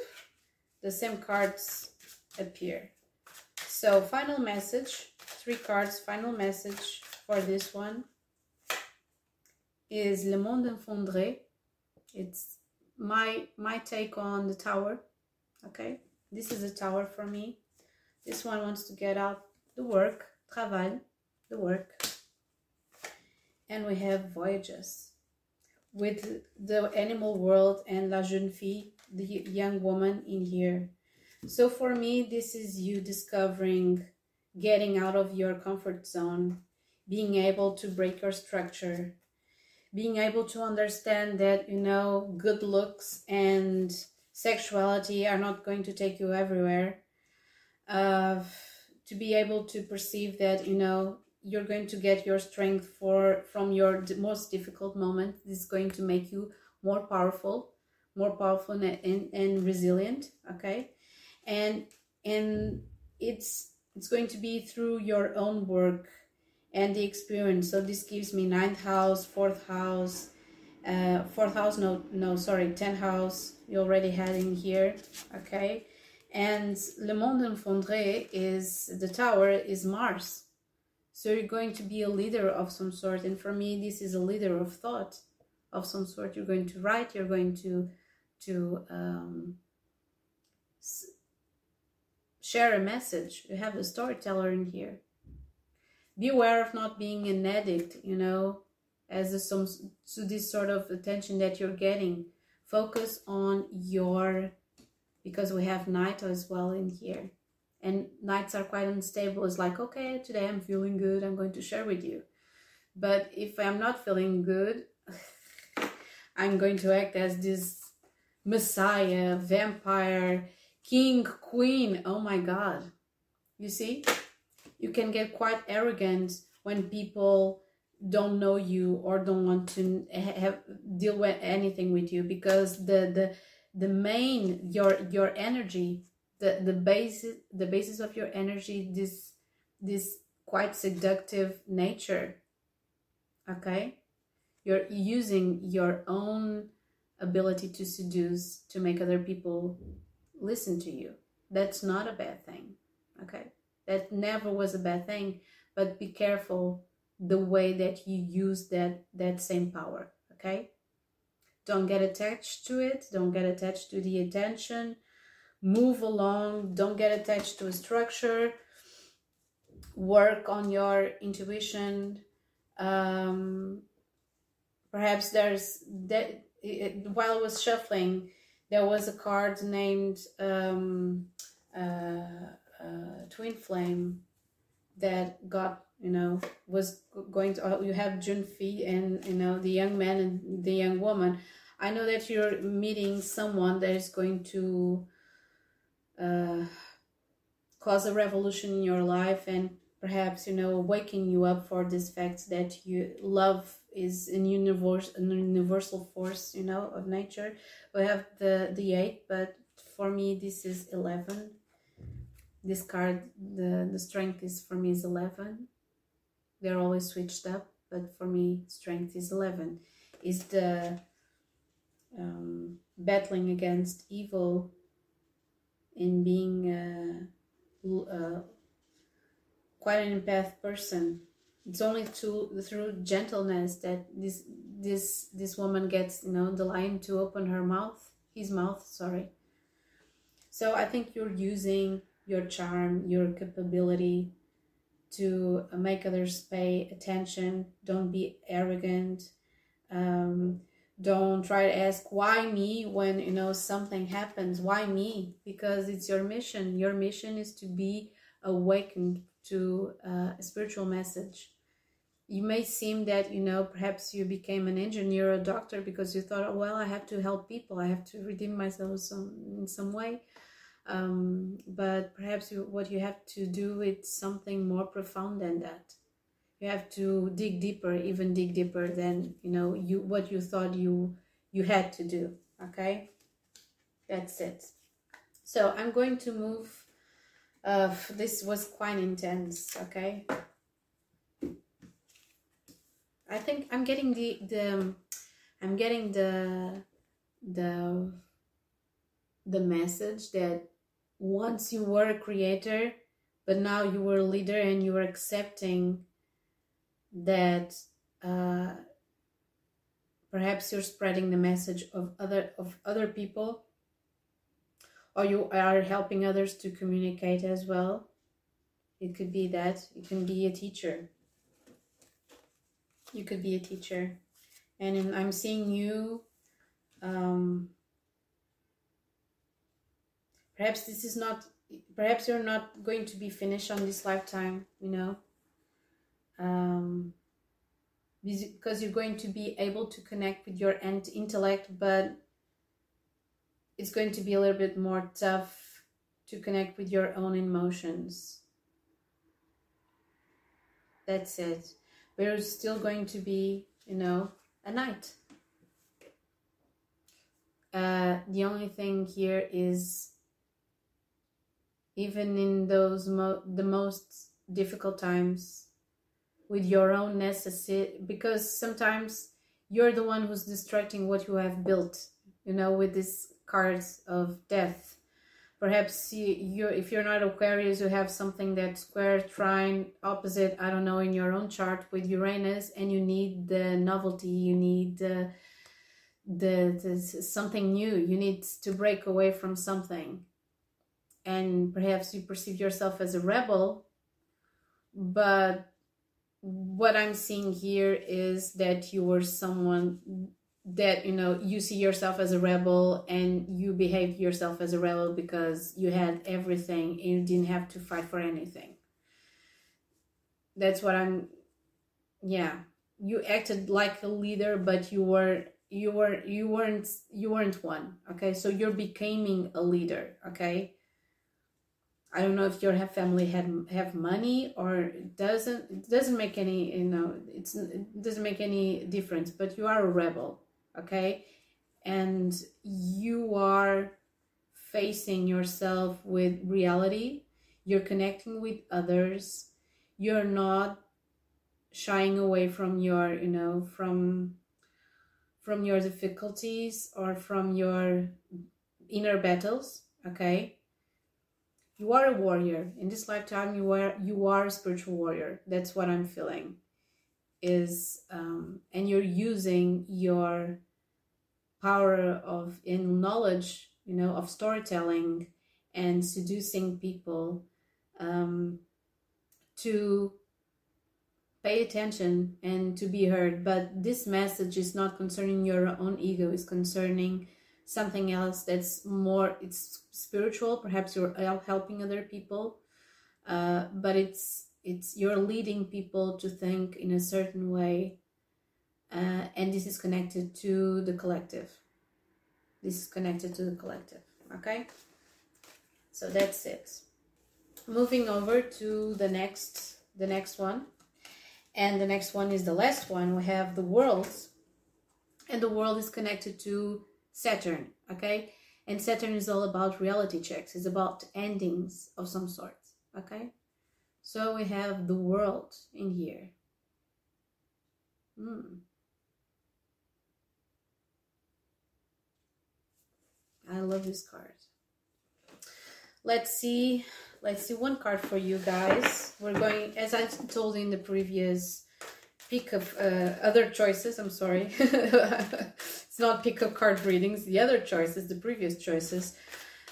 the same cards appear so final message, three cards, final message for this one is Le Monde Effondré. It's my my take on the tower. Okay, this is a tower for me. This one wants to get out the work, travail, the work. And we have voyages. with the animal world and la jeune fille, the young woman in here. So for me, this is you discovering, getting out of your comfort zone, being able to break your structure, being able to understand that, you know, good looks and sexuality are not going to take you everywhere. Uh, to be able to perceive that, you know, you're going to get your strength for from your most difficult moment. This is going to make you more powerful, more powerful and, and, and resilient. Okay, and and it's it's going to be through your own work and the experience. So this gives me ninth house, fourth house, uh, fourth house. No, no, sorry, tenth house. You already had in here. Okay, and Le Monde Effondré is the tower is Mars so you're going to be a leader of some sort. And for me, this is a leader of thought of some sort. You're going to write, you're going to, to um, share a message. You have a storyteller in here. Be aware of not being an addict, you know, as some to this sort of attention that you're getting. Focus on your, because we have knight as well in here. And knights are quite unstable. It's like okay today i'm feeling good. I'm going to share with you. But if i'm not feeling good *sighs* i'm going to act as this messiah vampire king queen. Oh my god. You see? You can get quite arrogant when people don't know you or don't want to have deal with anything with you because the the the main your your energy the the basis the basis of your energy this this quite seductive nature okay? You're using your own ability to seduce to make other people listen to you. That's not a bad thing okay? That never was a bad thing but be careful the way that you use that that same power okay? Don't get attached to it. Don't get attached to the attention. Move along, don't get attached to a structure, work on your intuition. Um, perhaps there's that while I was shuffling, there was a card named um, uh, uh, Twin Flame that got you know was going to uh, you have jeune fille and you know the young man and the young woman. I know that you're meeting someone that is going to uh, cause a revolution in your life and perhaps you know waking you up for this fact that you love is an universe an universal force you know of nature. We have the the eight but for me this is 11 this card the the strength is for me is 11 they're always switched up but for me strength is 11 is the um, battling against evil and being uh, quite an empath person. It's only to, through gentleness that this this this woman gets you know the lion to open her mouth, his mouth. Sorry. So I think you're using your charm, your capability to make others pay attention. Don't be arrogant. Um, don't try to ask why me? when you know something happens. Why me? Because it's your mission. Your mission is to be awakened to uh, a spiritual message. You may seem that you know perhaps you became an engineer or a doctor because you thought oh, well i have to help people. I have to redeem myself some in some way um, but perhaps what you have to do is something more profound than that. You have to dig deeper even dig deeper than you know you what you thought you you had to do okay? That's it. So i'm going to move uh this was quite intense okay? I think i'm getting the the i'm getting the the the message that once you were a creator but now you were a leader and you were accepting that uh, perhaps you're spreading the message of other of other people or you are helping others to communicate as well. It could be that. You can be a teacher. You could be a teacher. And I'm seeing you. Um, perhaps this is not. Perhaps you're not going to be finished on this lifetime. You know. Um, because you're going to be able to connect with your end intellect, but it's going to be a little bit more tough to connect with your own emotions. That's it. There's still going to be, you know, a night. Uh, the only thing here is even in those mo- the most difficult times with your own necessity because sometimes you're the one who's destructing what you have built you know with these cards of death. Perhaps you if you're not aquarius you have something that's square trine opposite i don't know in your own chart with uranus and you need the novelty you need the the, the something new. You need to break away from something and perhaps you perceive yourself as a rebel but what i'm seeing here is that you were someone that you know you see yourself as a rebel and you behave yourself as a rebel because you had everything and you didn't have to fight for anything. That's what i'm yeah. You acted like a leader but you were you were you weren't you weren't one okay? So you're becoming a leader okay i don't know if your family had have money or doesn't doesn't make any you know it's it doesn't make any difference but you are a rebel okay? And you are facing yourself with reality. You're connecting with others. You're not shying away from your you know from from your difficulties or from your inner battles okay you are a warrior. In this lifetime you are you are a spiritual warrior. That's what i'm feeling. Is um, and you're using your power of in knowledge you know of storytelling and seducing people um, to pay attention and to be heard. But this message is not concerning your own ego. It's concerning something else that's more it's spiritual perhaps you're helping other people uh, but it's it's you're leading people to think in a certain way uh, and this is connected to the collective. This is connected to the collective okay? So that's it. Moving over to the next the next one. And the next one is the last one. We have the worlds. And the world is connected to saturn okay and saturn is all about reality checks it's about endings of some sort okay so we have the world in here. Hmm. I love this card. Let's see. Let's see one card for you guys. We're going, as I told in the previous pick of uh, other choices. I'm sorry. *laughs* it's not pick up card readings. The other choices, the previous choices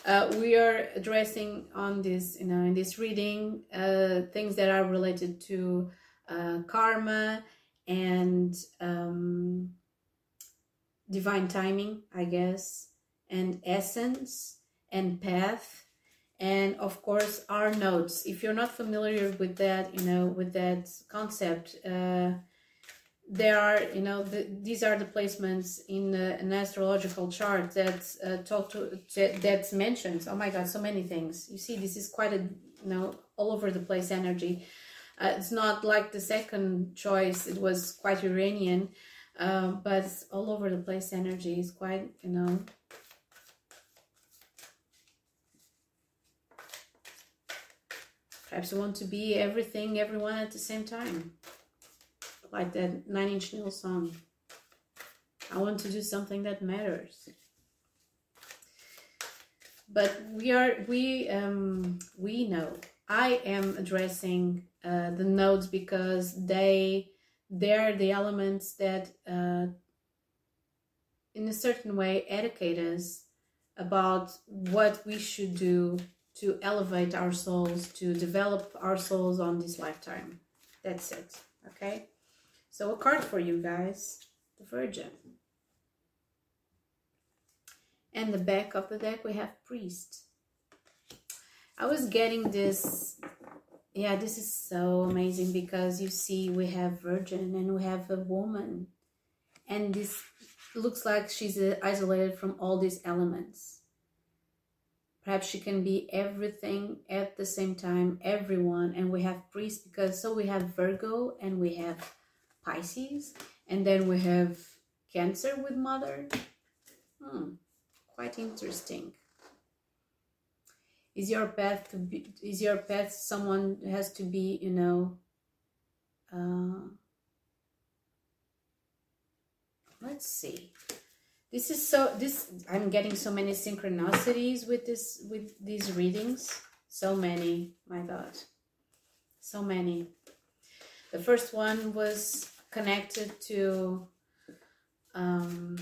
uh, we are addressing on this, you know, in this reading, uh, things that are related to uh, karma and um, divine timing, I guess, and essence and path, and of course our notes. If you're not familiar with that, you know, with that concept, uh, there are you know the, these are the placements in uh, an astrological chart that's uh, talk to that's mentioned. Oh my god so many things. You see this is quite a you know all over the place energy. Uh, it's not like the second choice it was quite uranian uh, but all over the place energy. Is quite you know. Perhaps you want to be everything everyone at the same time like that Nine Inch Nails song. I want to do something that matters. But we are we um we know I am addressing uh, the nodes because they they're the elements that uh, in a certain way educate us about what we should do to elevate our souls, to develop our souls on this lifetime. That's it. Okay. So a card for you guys. the Virgin. And the back of the deck we have priest. I was getting this yeah, this is so amazing because you see we have virgin and we have a woman and this looks like she's uh, isolated from all these elements. Perhaps she can be everything at the same time, everyone, and we have priest because so we have Virgo and we have Pisces, and then we have Cancer with Mother. Hmm, quite interesting. Is your path to be? Is your path someone has to be? You know. Uh, let's see this is so this i'm getting so many synchronicities with this with these readings so many my god so many the first one was connected to um,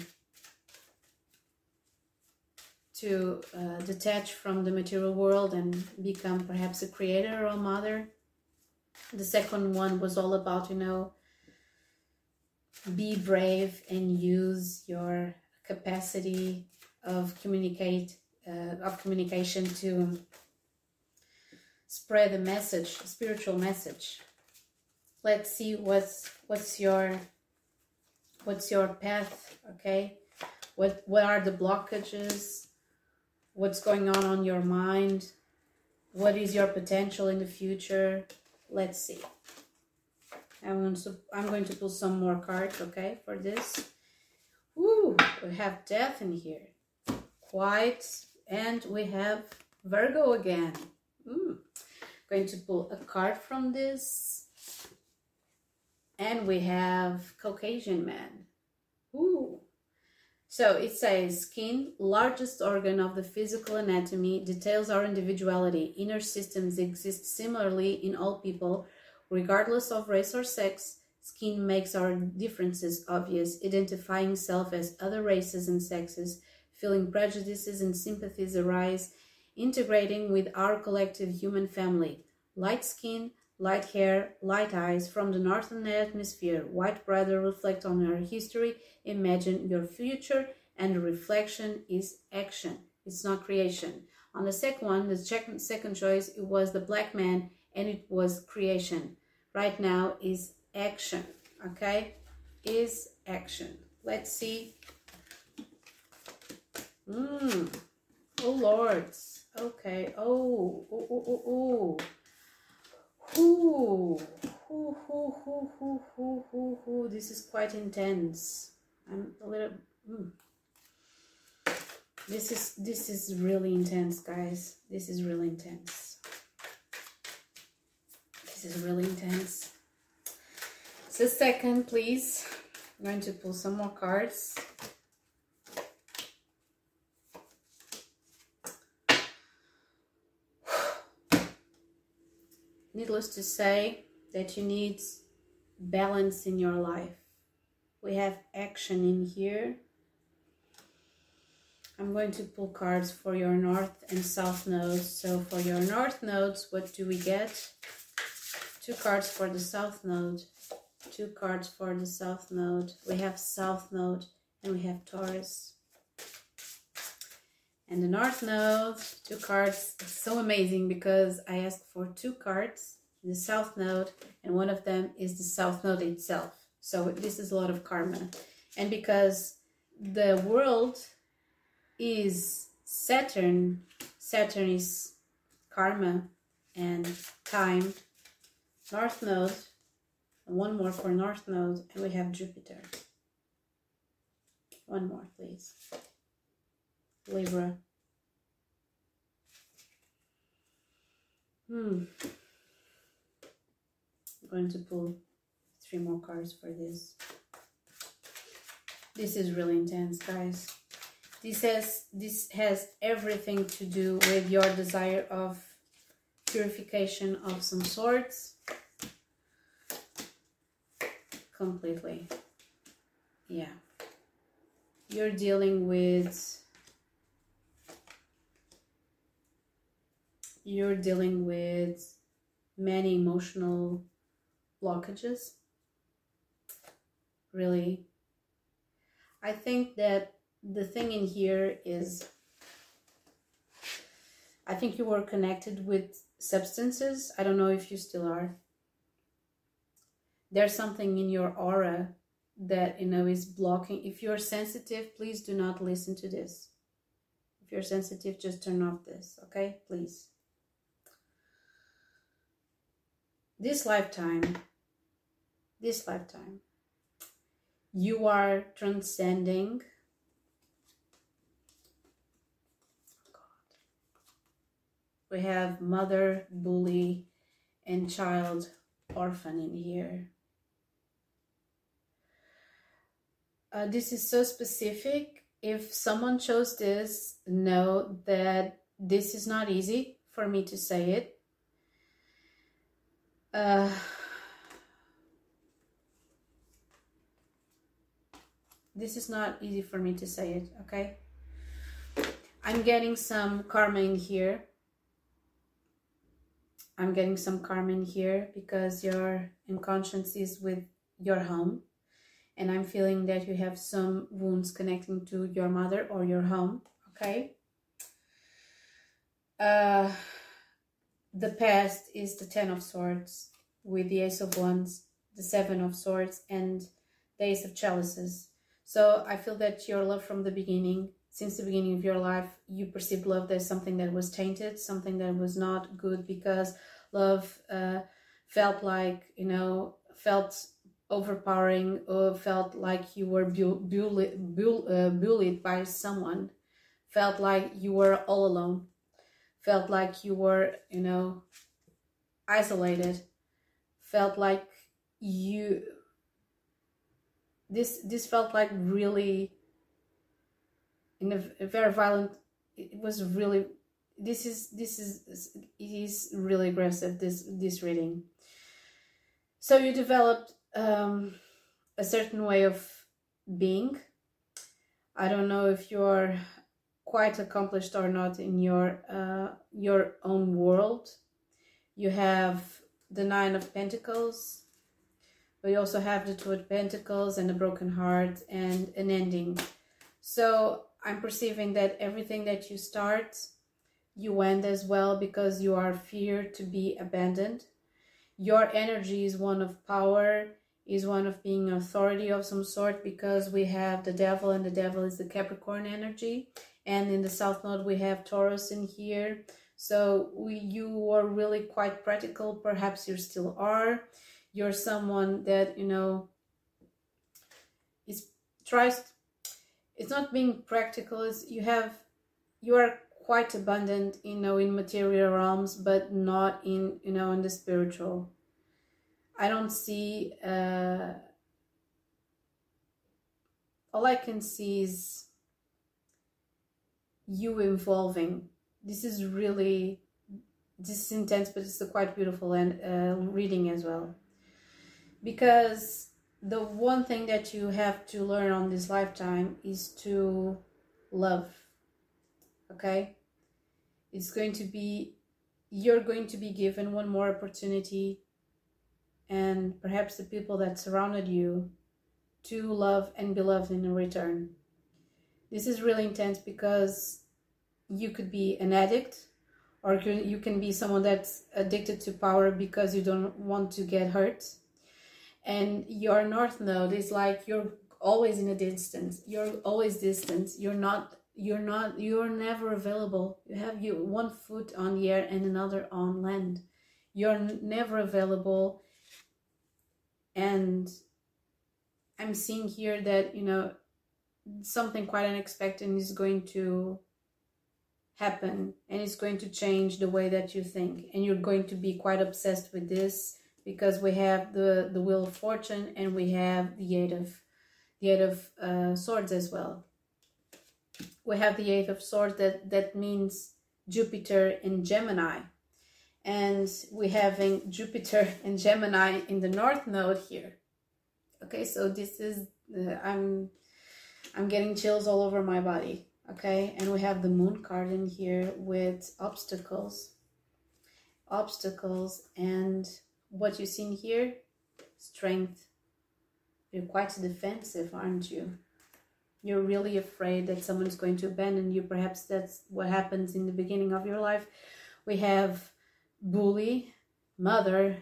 to uh, detach from the material world and become perhaps a creator or a mother. The second one was all about you know be brave and use your capacity of communicate uh, of communication to spread a message a spiritual message let's see what's what's your what's your path okay what what are the blockages what's going on on your mind what is your potential in the future let's see I'm going to, I'm going to pull some more cards, okay, for this. Ooh, we have death in here. Quite, and we have Virgo again. Mm. Going to pull a card from this. And we have Caucasian man. Ooh. So it says skin, largest organ of the physical anatomy, details our individuality. Inner systems exist similarly in all people Regardless of race or sex, skin makes our differences obvious, identifying self as other races and sexes, feeling prejudices and sympathies arise, integrating with our collective human family. Light skin, light hair, light eyes from the northern hemisphere, white brother reflect on our history, imagine your future, and reflection is action. It's not creation. On the second one, the second, choice, it was the black man and it was creation. Right now is action okay? Is action. Let's see. Mm. oh lords. Okay. Oh oh oh oh oh Ooh, ooh, ooh, ooh, ooh, ooh, ooh, ooh. This is quite intense. I'm a little. Mm. This is this is really intense, guys. This is really intense. This is really intense. So second, please. I'm going to pull some more cards. Needless to say that you need balance in your life. We have action in here. I'm going to pull cards for your north and south nodes. So for your north nodes, what do we get? two cards for the south node two cards for the south node we have south node and we have taurus and the north node two cards it's so amazing because i asked for two cards the south node and one of them is the south node itself so this is a lot of karma and because the world is saturn saturn is karma and time North Node, one more for North Node, and we have Jupiter. One more, please. Libra. Hmm. Going to pull three more cards for this. This is really intense, guys. This has this has everything to do with your desire of purification of some sorts completely. Yeah. You're dealing with you're dealing with many emotional blockages. Really, I think that the thing in here is I think you were connected with substances. I don't know if you still are. There's something in your aura that you know is blocking. If you're sensitive, please do not listen to this. If you're sensitive, just turn off this, okay? Please. This lifetime, this lifetime, you are transcending we have mother, bully, and child orphan in here. Uh, this is so specific. If someone chose this, know that this is not easy for me to say it. Uh, this is not easy for me to say it, okay? I'm getting some karma in here. I'm getting some karma in here because your unconscious is with your home. And I'm feeling that you have some wounds connecting to your mother or your home, okay? Uh, the past is the Ten of Swords with the Ace of Wands, the Seven of Swords, and the Ace of Chalices. So I feel that your love from the beginning, since the beginning of your life, you perceived love as something that was tainted, something that was not good because love uh, felt like, you know, felt overpowering or felt like you were bu- bully, bull, uh, bullied by someone, felt like you were all alone, felt like you were, you know, isolated, felt like you this this felt like really in a, a, very violent it was really this is this is it is really aggressive this this reading. So you developed um, a certain way of being. I don't know if you're quite accomplished or not in your uh, your own world. You have the nine of pentacles but you also have the Two of Pentacles and a broken heart and an ending. So I'm perceiving that everything that you start, you end as well because you are feared to be abandoned. Your energy is one of power, is one of being authority of some sort because we have the devil and the devil is the Capricorn energy. And in the South Node, we have Taurus in here. So we, you are really quite practical. Perhaps you still are you're someone that you know is tries it's not being practical is you have you are quite abundant you know in material realms but not in you know in the spiritual. I don't see uh all i can see is you evolving. This is really this is intense but it's a quite beautiful and uh, reading as well because the one thing that you have to learn on this lifetime is to love okay? It's going to be you're going to be given one more opportunity and perhaps the people that surrounded you to love and be loved in return. This is really intense because you could be an addict or you can be someone that's addicted to power because you don't want to get hurt and your north node is like you're always in a distance. You're always distant. You're not you're not you're never available. You have you one foot on the air and another on land. You're never available. And i'm seeing here that you know something quite unexpected is going to happen and it's going to change the way that you think. And you're going to be quite obsessed with this because we have the the wheel of fortune and we have the eight of the eight of uh, swords as well. We have the eight of swords that that means jupiter in gemini. And we having jupiter *laughs* and gemini in the north node here. Okay so this is uh, i'm i'm getting chills all over my body. Okay and we have the moon card in here with obstacles. Obstacles and what you see here, strength. You're quite defensive, aren't you? you're really afraid that someone's going to abandon you. Perhaps that's what happens in the beginning of your life. We have bully mother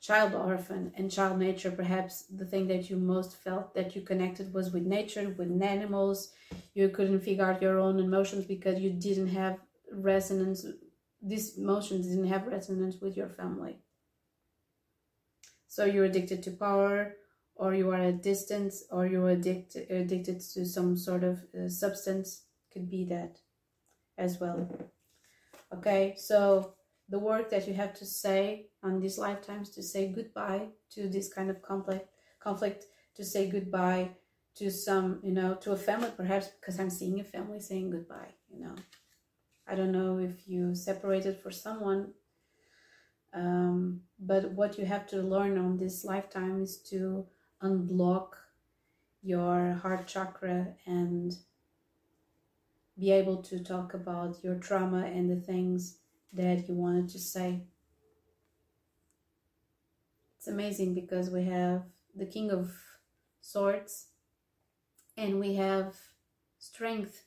child orphan and child nature. Perhaps the thing that you most felt that you connected was with nature with animals. You couldn't figure out your own emotions because you didn't have resonance these emotions didn't have resonance with your family so you're addicted to power or you are at distance or you're addicted addicted to some sort of uh, substance could be that as well. Okay so the work that you have to say on these lifetimes to say goodbye to this kind of conflict conflict to say goodbye to some you know to a family perhaps because i'm seeing a family saying goodbye you know. I don't know if you separated for someone um, but what you have to learn on this lifetime is to unblock your heart chakra and be able to talk about your trauma and the things that you wanted to say. It's amazing because we have the King of Swords and we have strength.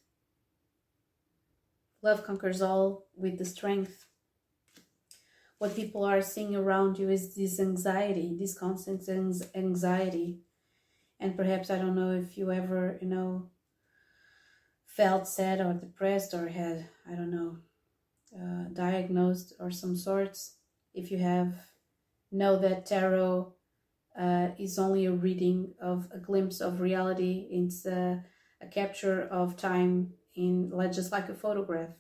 Love conquers all with the strength. What people are seeing around you is this anxiety, this constant anxiety. And perhaps, I don't know if you ever, you know, felt sad or depressed or had, I don't know, uh, diagnosed or some sorts. If you have, know that tarot uh, is only a reading of a glimpse of reality. It's a, a capture of time in like just like a photograph.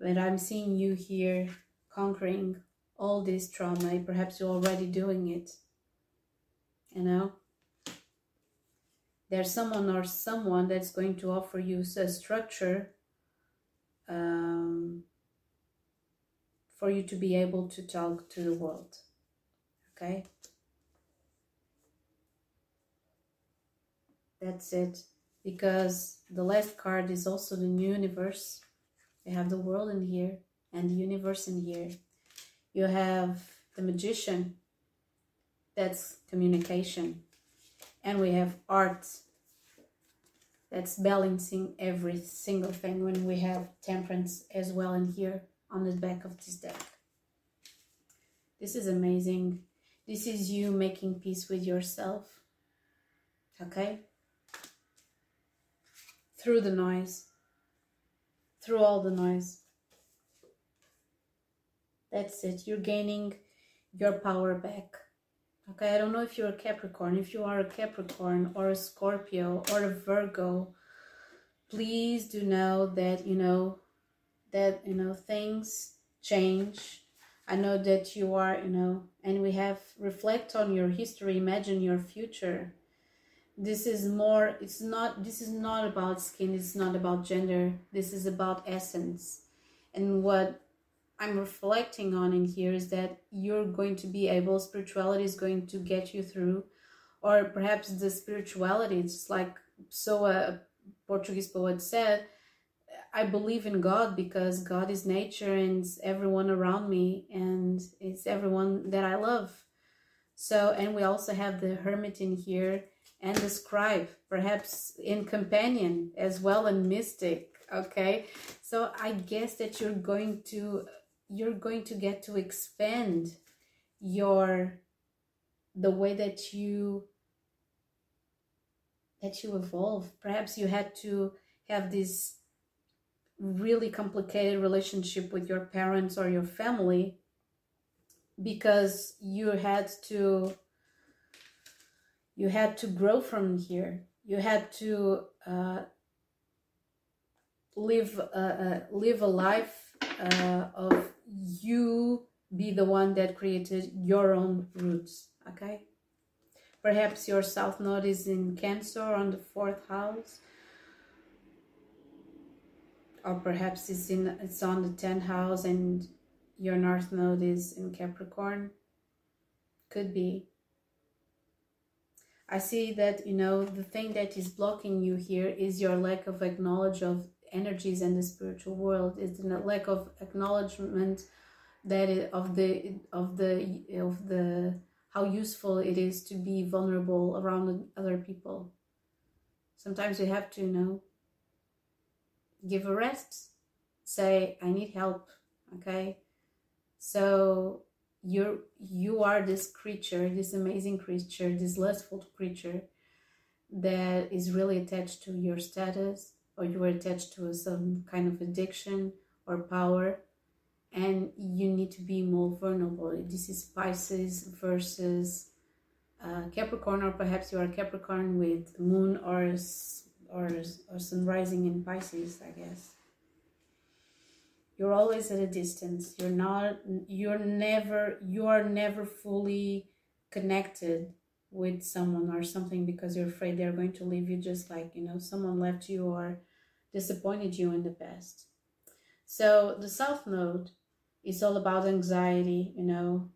But I'm seeing you here conquering all this trauma. Perhaps you're already doing it. You know? There's someone or someone that's going to offer you a structure um, for you to be able to talk to the world. Okay? That's it. Because the last card is also the new universe. We have the world in here and the universe in here. You have the magician, that's communication. And we have art, that's balancing every single thing when we have temperance as well in here on the back of this deck. This is amazing. This is you making peace with yourself. Okay? Through the noise. Through all the noise. That's it. You're gaining your power back. Okay, I don't know if you're a Capricorn. If you are a Capricorn or a Scorpio or a Virgo, please do know that, you know, that you know things change i know that you are you know and we have reflect on your history imagine your future this is more it's not this is not about skin it's not about gender this is about essence and what i'm reflecting on in here is that you're going to be able spirituality is going to get you through or perhaps the spirituality it's like so a portuguese poet said I believe in God because God is nature and everyone around me and it's everyone that I love. So, and we also have the hermit in here and the scribe, perhaps in companion as well and mystic. Okay. So I guess that you're going to, you're going to get to expand your, the way that you, that you evolve. Perhaps you had to have this really complicated relationship with your parents or your family because you had to you had to grow from here you had to uh, live uh, uh, live a life uh, of you be the one that created your own roots okay? Perhaps your south node is in cancer on the fourth house or perhaps it's in it's on the 10th house and your north node is in Capricorn. Could be. I see that you know the thing that is blocking you here is your lack of acknowledge of energies in the spiritual world is the lack of acknowledgement that it, of the of the of the how useful it is to be vulnerable around other people Sometimes you have to, you know, give a rest. Say, I need help. Okay. So you're you are this creature, this amazing creature, this lustful creature that is really attached to your status or you are attached to some kind of addiction or power and you need to be more vulnerable. This is pisces versus uh, capricorn or perhaps you are capricorn with moon or or or sun rising in pisces i guess. You're always at a distance. You're not you're never you are never fully connected with someone or something because you're afraid they're going to leave you just like you know someone left you or disappointed you in the past. So the south node is all about anxiety you know?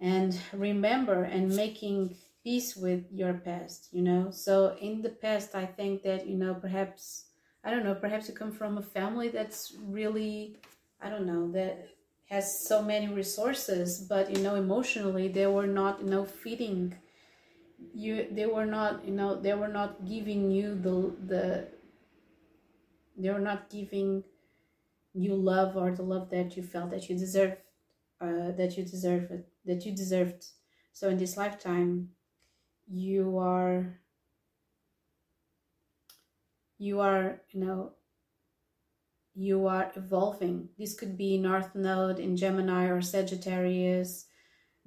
And remember and making peace with your past you know? So in the past i think that you know perhaps i don't know perhaps you come from a family that's really i don't know that has so many resources but you know emotionally they were not you know feeding you they were not you know they were not giving you the the they were not giving you love or the love that you felt that you deserve uh, that you deserve it that you deserved so in this lifetime you are you are you know you are evolving. This could be North Node in Gemini or Sagittarius,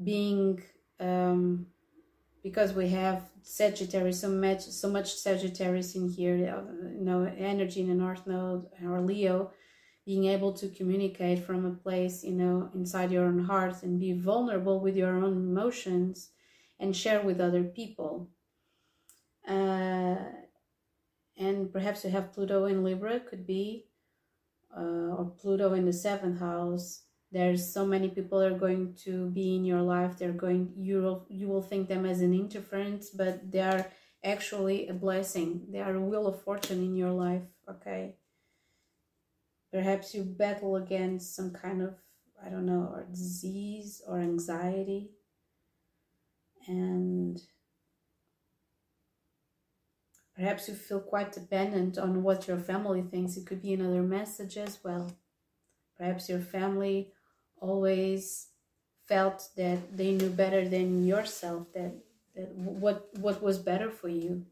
being um, because we have Sagittarius so much so much Sagittarius in here. You know, energy in the North Node or Leo, being able to communicate from a place you know inside your own heart and be vulnerable with your own emotions and share with other people. Uh, and perhaps you have Pluto in Libra, could be uh, or Pluto in the seventh house, there's so many people are going to be in your life. They're going you will you will think them as an interference, but they are actually a blessing. They are a wheel of fortune in your life. Okay. Perhaps you battle against some kind of I don't know, or disease or anxiety. And Perhaps you feel quite dependent on what your family thinks. It could be another message as well. Perhaps your family always felt that they knew better than yourself, that, that what, what was better for you.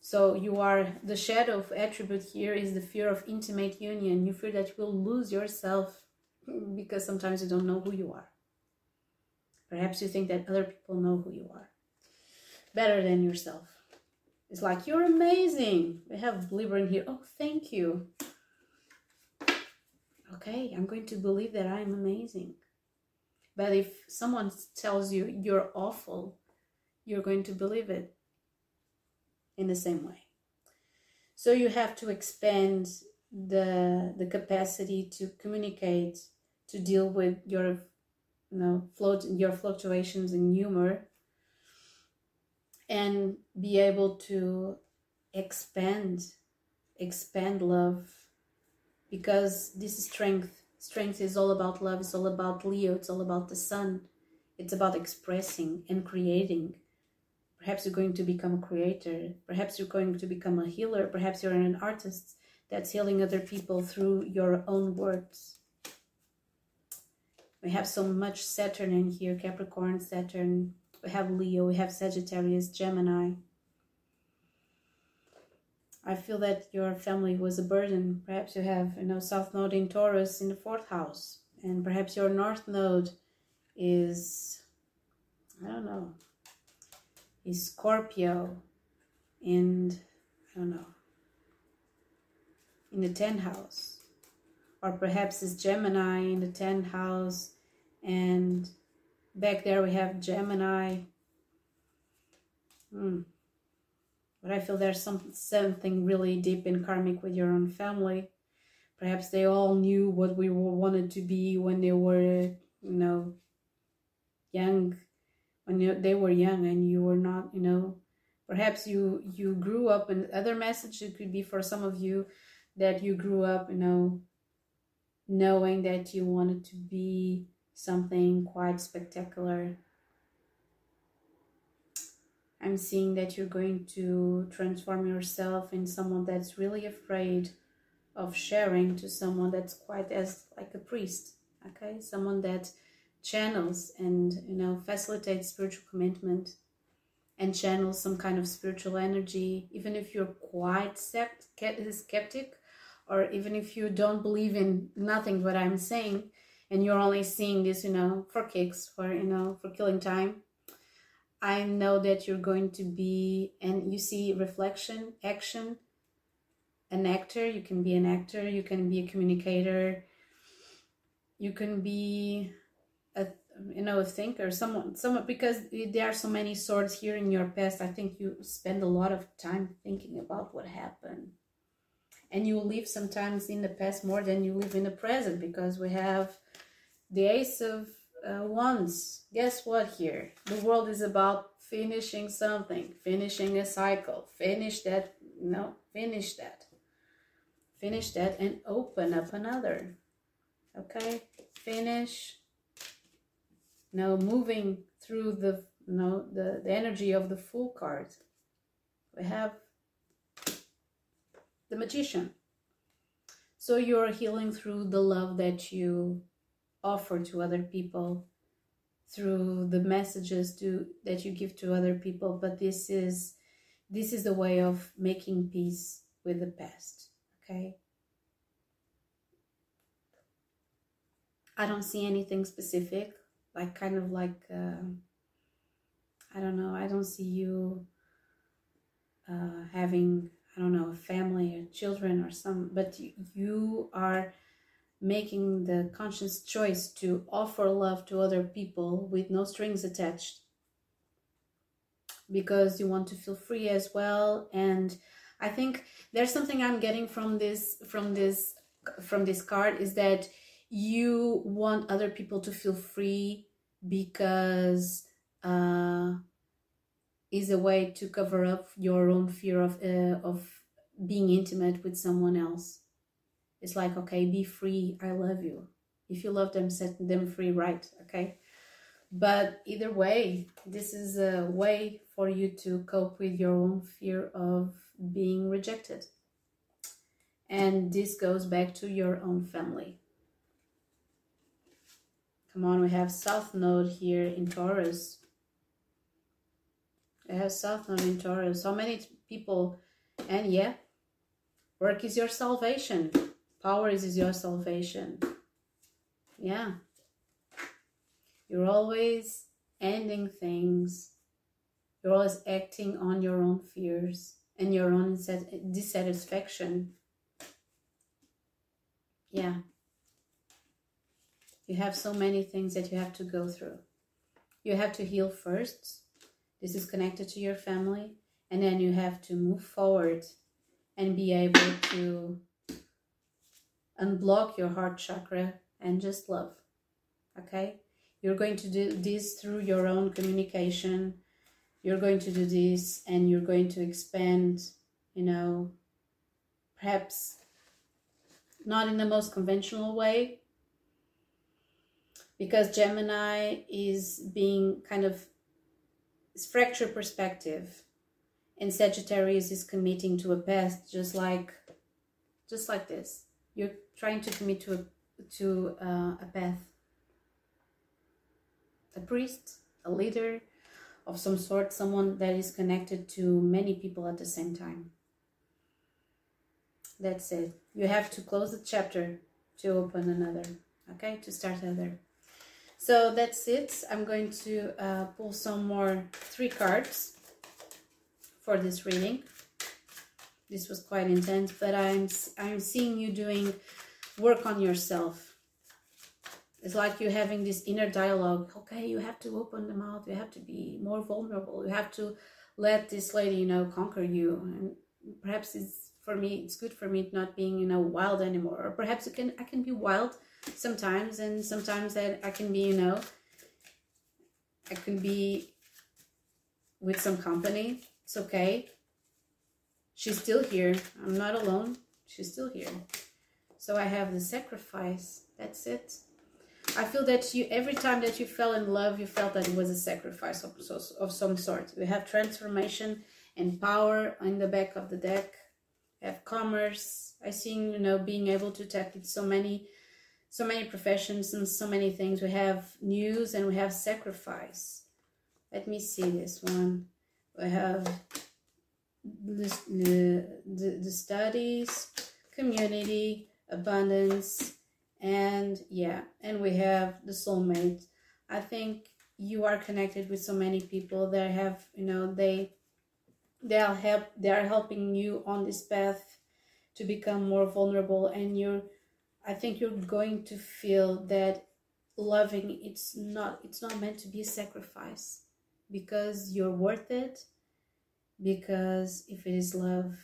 So you are the shadow of attribute here is the fear of intimate union. You fear that you will lose yourself because sometimes you don't know who you are. Perhaps you think that other people know who you are better than yourself. It's like, you're amazing. We have Libra in here. Oh, thank you. Okay, I'm going to believe that I am amazing. But if someone tells you you're awful, you're going to believe it in the same way. So you have to expand the the capacity to communicate, to deal with your you know float your fluctuations in humor and be able to expand expand love because this is strength. Strength is all about love it's all about leo it's all about the sun. It's about expressing and creating. Perhaps you're going to become a creator perhaps you're going to become a healer perhaps you're an artist that's healing other people through your own words. We have so much saturn in here capricorn saturn. We have Leo, we have Sagittarius, Gemini. I feel that your family was a burden. Perhaps you have, you know, South Node in Taurus in the fourth house. And perhaps your North Node is, I don't know, is Scorpio and, I don't know, in the 10th house. Or perhaps it's Gemini in the 10th house and Back there we have Gemini. Hmm. But I feel there's some something really deep in karmic with your own family. Perhaps they all knew what we wanted to be when they were, you know, young. When you, they were young and you were not, you know. Perhaps you you grew up, and other message it could be for some of you that you grew up, you know, knowing that you wanted to be something quite spectacular. I'm seeing that you're going to transform yourself in someone that's really afraid of sharing to someone that's quite as like a priest, okay? Someone that channels and, you know, facilitates spiritual commitment and channels some kind of spiritual energy, even if you're quite skeptic or even if you don't believe in nothing what I'm saying and you're only seeing this, you know, for kicks, for, you know, for killing time I know that you're going to be, and you see reflection, action, an actor. You can be an actor, you can be a communicator, you can be a you know a thinker someone someone because there are so many swords here in your past i think you spend a lot of time thinking about what happened and you live sometimes in the past more than you live in the present because we have the ace of uh, wands. Guess what here? The world is about finishing something, finishing a cycle, finish that, no, finish that. Finish that and open up another. Okay? Finish. Now moving through the you know the, the energy of the full card. We have the magician. So you're healing through the love that you offer to other people through the messages to that you give to other people but this is this is the way of making peace with the past okay? I don't see anything specific like kind of like uh, i don't know i don't see you uh, having i don't know a family or children or some but you, you are making the conscious choice to offer love to other people with no strings attached. Because you want to feel free as well. And i think there's something i'm getting from this from this from this card is that you want other people to feel free because uh is a way to cover up your own fear of uh, of being intimate with someone else it's like, okay, be free. I love you. If you love them, set them free, right? Okay. But either way, this is a way for you to cope with your own fear of being rejected. And this goes back to your own family. Come on, we have South Node here in Taurus. We have South Node in Taurus. So many people, and yeah, work is your salvation. Power is your salvation. Yeah. You're always ending things. You're always acting on your own fears and your own dissatisfaction. Yeah. You have so many things that you have to go through. You have to heal first. This is connected to your family. And then you have to move forward and be able to unblock your heart chakra and just love. Okay? You're going to do this through your own communication. You're going to do this and you're going to expand, you know, perhaps not in the most conventional way because Gemini is being kind of it's fracture perspective and Sagittarius is committing to a path just like just like this you're trying to commit to a, to uh, a path. A priest, a leader of some sort, someone that is connected to many people at the same time. That's it. You have to close the chapter to open another, okay, to start another. So that's it. I'm going to uh, pull some more three cards for this reading this was quite intense but i'm i'm seeing you doing work on yourself. It's like you're having this inner dialogue. Okay you have to open the mouth you have to be more vulnerable you have to let this lady you know conquer you. And perhaps it's for me it's good for me not being you know wild anymore. Or perhaps it can i can be wild sometimes and sometimes that i can be you know i can be with some company. It's okay she's still here. I'm not alone. She's still here. So I have the sacrifice. That's it. I feel that you every time that you fell in love, you felt that it was a sacrifice of, of some sort. We have transformation and power in the back of the deck. We have commerce. I see you know being able to into so many, so many professions and so many things. We have news and we have sacrifice. Let me see this one. We have the, the, studies, community, abundance, and yeah and we have the soulmate i think you are connected with so many people that have you know they they'll help they are helping you on this path to become more vulnerable and you're i think you're going to feel that loving it's not it's not meant to be a sacrifice because you're worth it because if it is love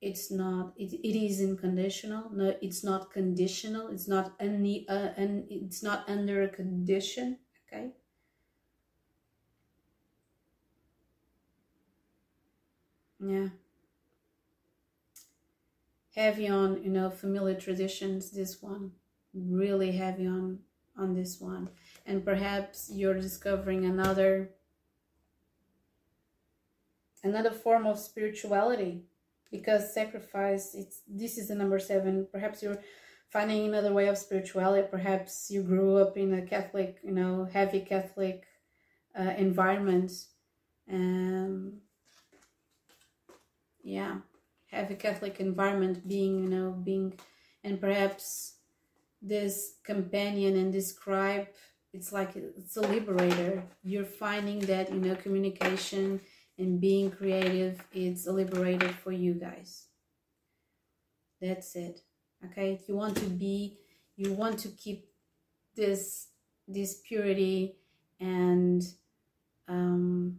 it's not it, it is unconditional no it's not conditional. It's not any uh, and it's not under a condition okay? Yeah. Heavy on you know familiar traditions this one. Really heavy on on this one. And perhaps you're discovering another another form of spirituality because sacrifice it's this is the number seven. Perhaps you're finding another way of spirituality. Perhaps you grew up in a catholic you know heavy catholic uh, environment. Um yeah heavy catholic environment being you know being and perhaps this companion and this scribe it's like it's a liberator. You're finding that you know communication and being creative it's liberated for you guys. That's it okay? You want to be you want to keep this this purity and um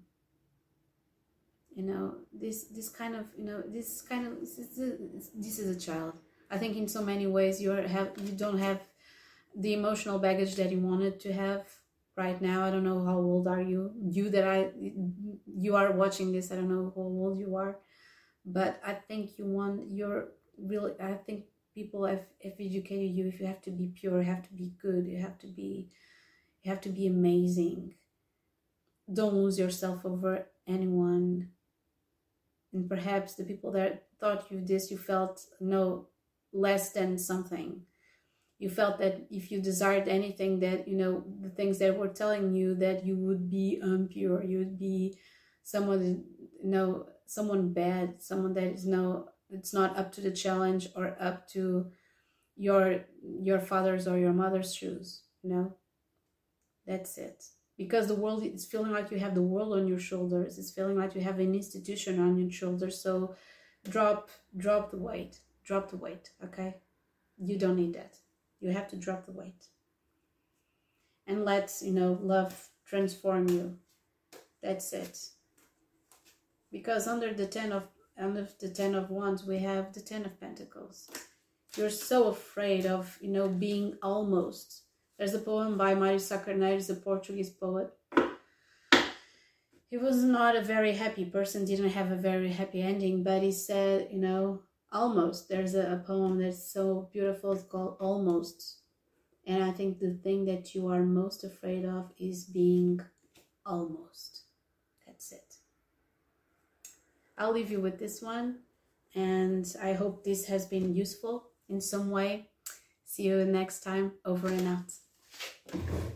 you know this this kind of you know this kind of this is a, this is a child. I think in so many ways you are have you don't have the emotional baggage that you wanted to have right now. I don't know how old are you. You that I you are watching this. I don't know how old you are, but I think you want you're really. I think people have, have educated you. If you have to be pure, you have to be good. You have to be you have to be amazing. Don't lose yourself over anyone. And perhaps the people that thought you this, you felt no less than something you felt that if you desired anything that you know the things that were telling you that you would be impure you would be someone you know someone bad someone that is no it's not up to the challenge or up to your your father's or your mother's shoes you know? That's it. Because the world is feeling like you have the world on your shoulders it's feeling like you have an institution on your shoulders so drop drop the weight drop the weight okay? You don't need that you have to drop the weight. And let, you know, love transform you. That's it. Because under the 10 of under the 10 of wands we have the 10 of pentacles. You're so afraid of, you know, being almost. There's a poem by Mário Sá-Carneiro, a Portuguese poet. He was not a very happy person, didn't have a very happy ending, but he said, you know, almost. There's a, a, poem that's so beautiful. It's called almost. And i think the thing that you are most afraid of is being almost. That's it. I'll leave you with this one and i hope this has been useful in some way. See you next time. Over and out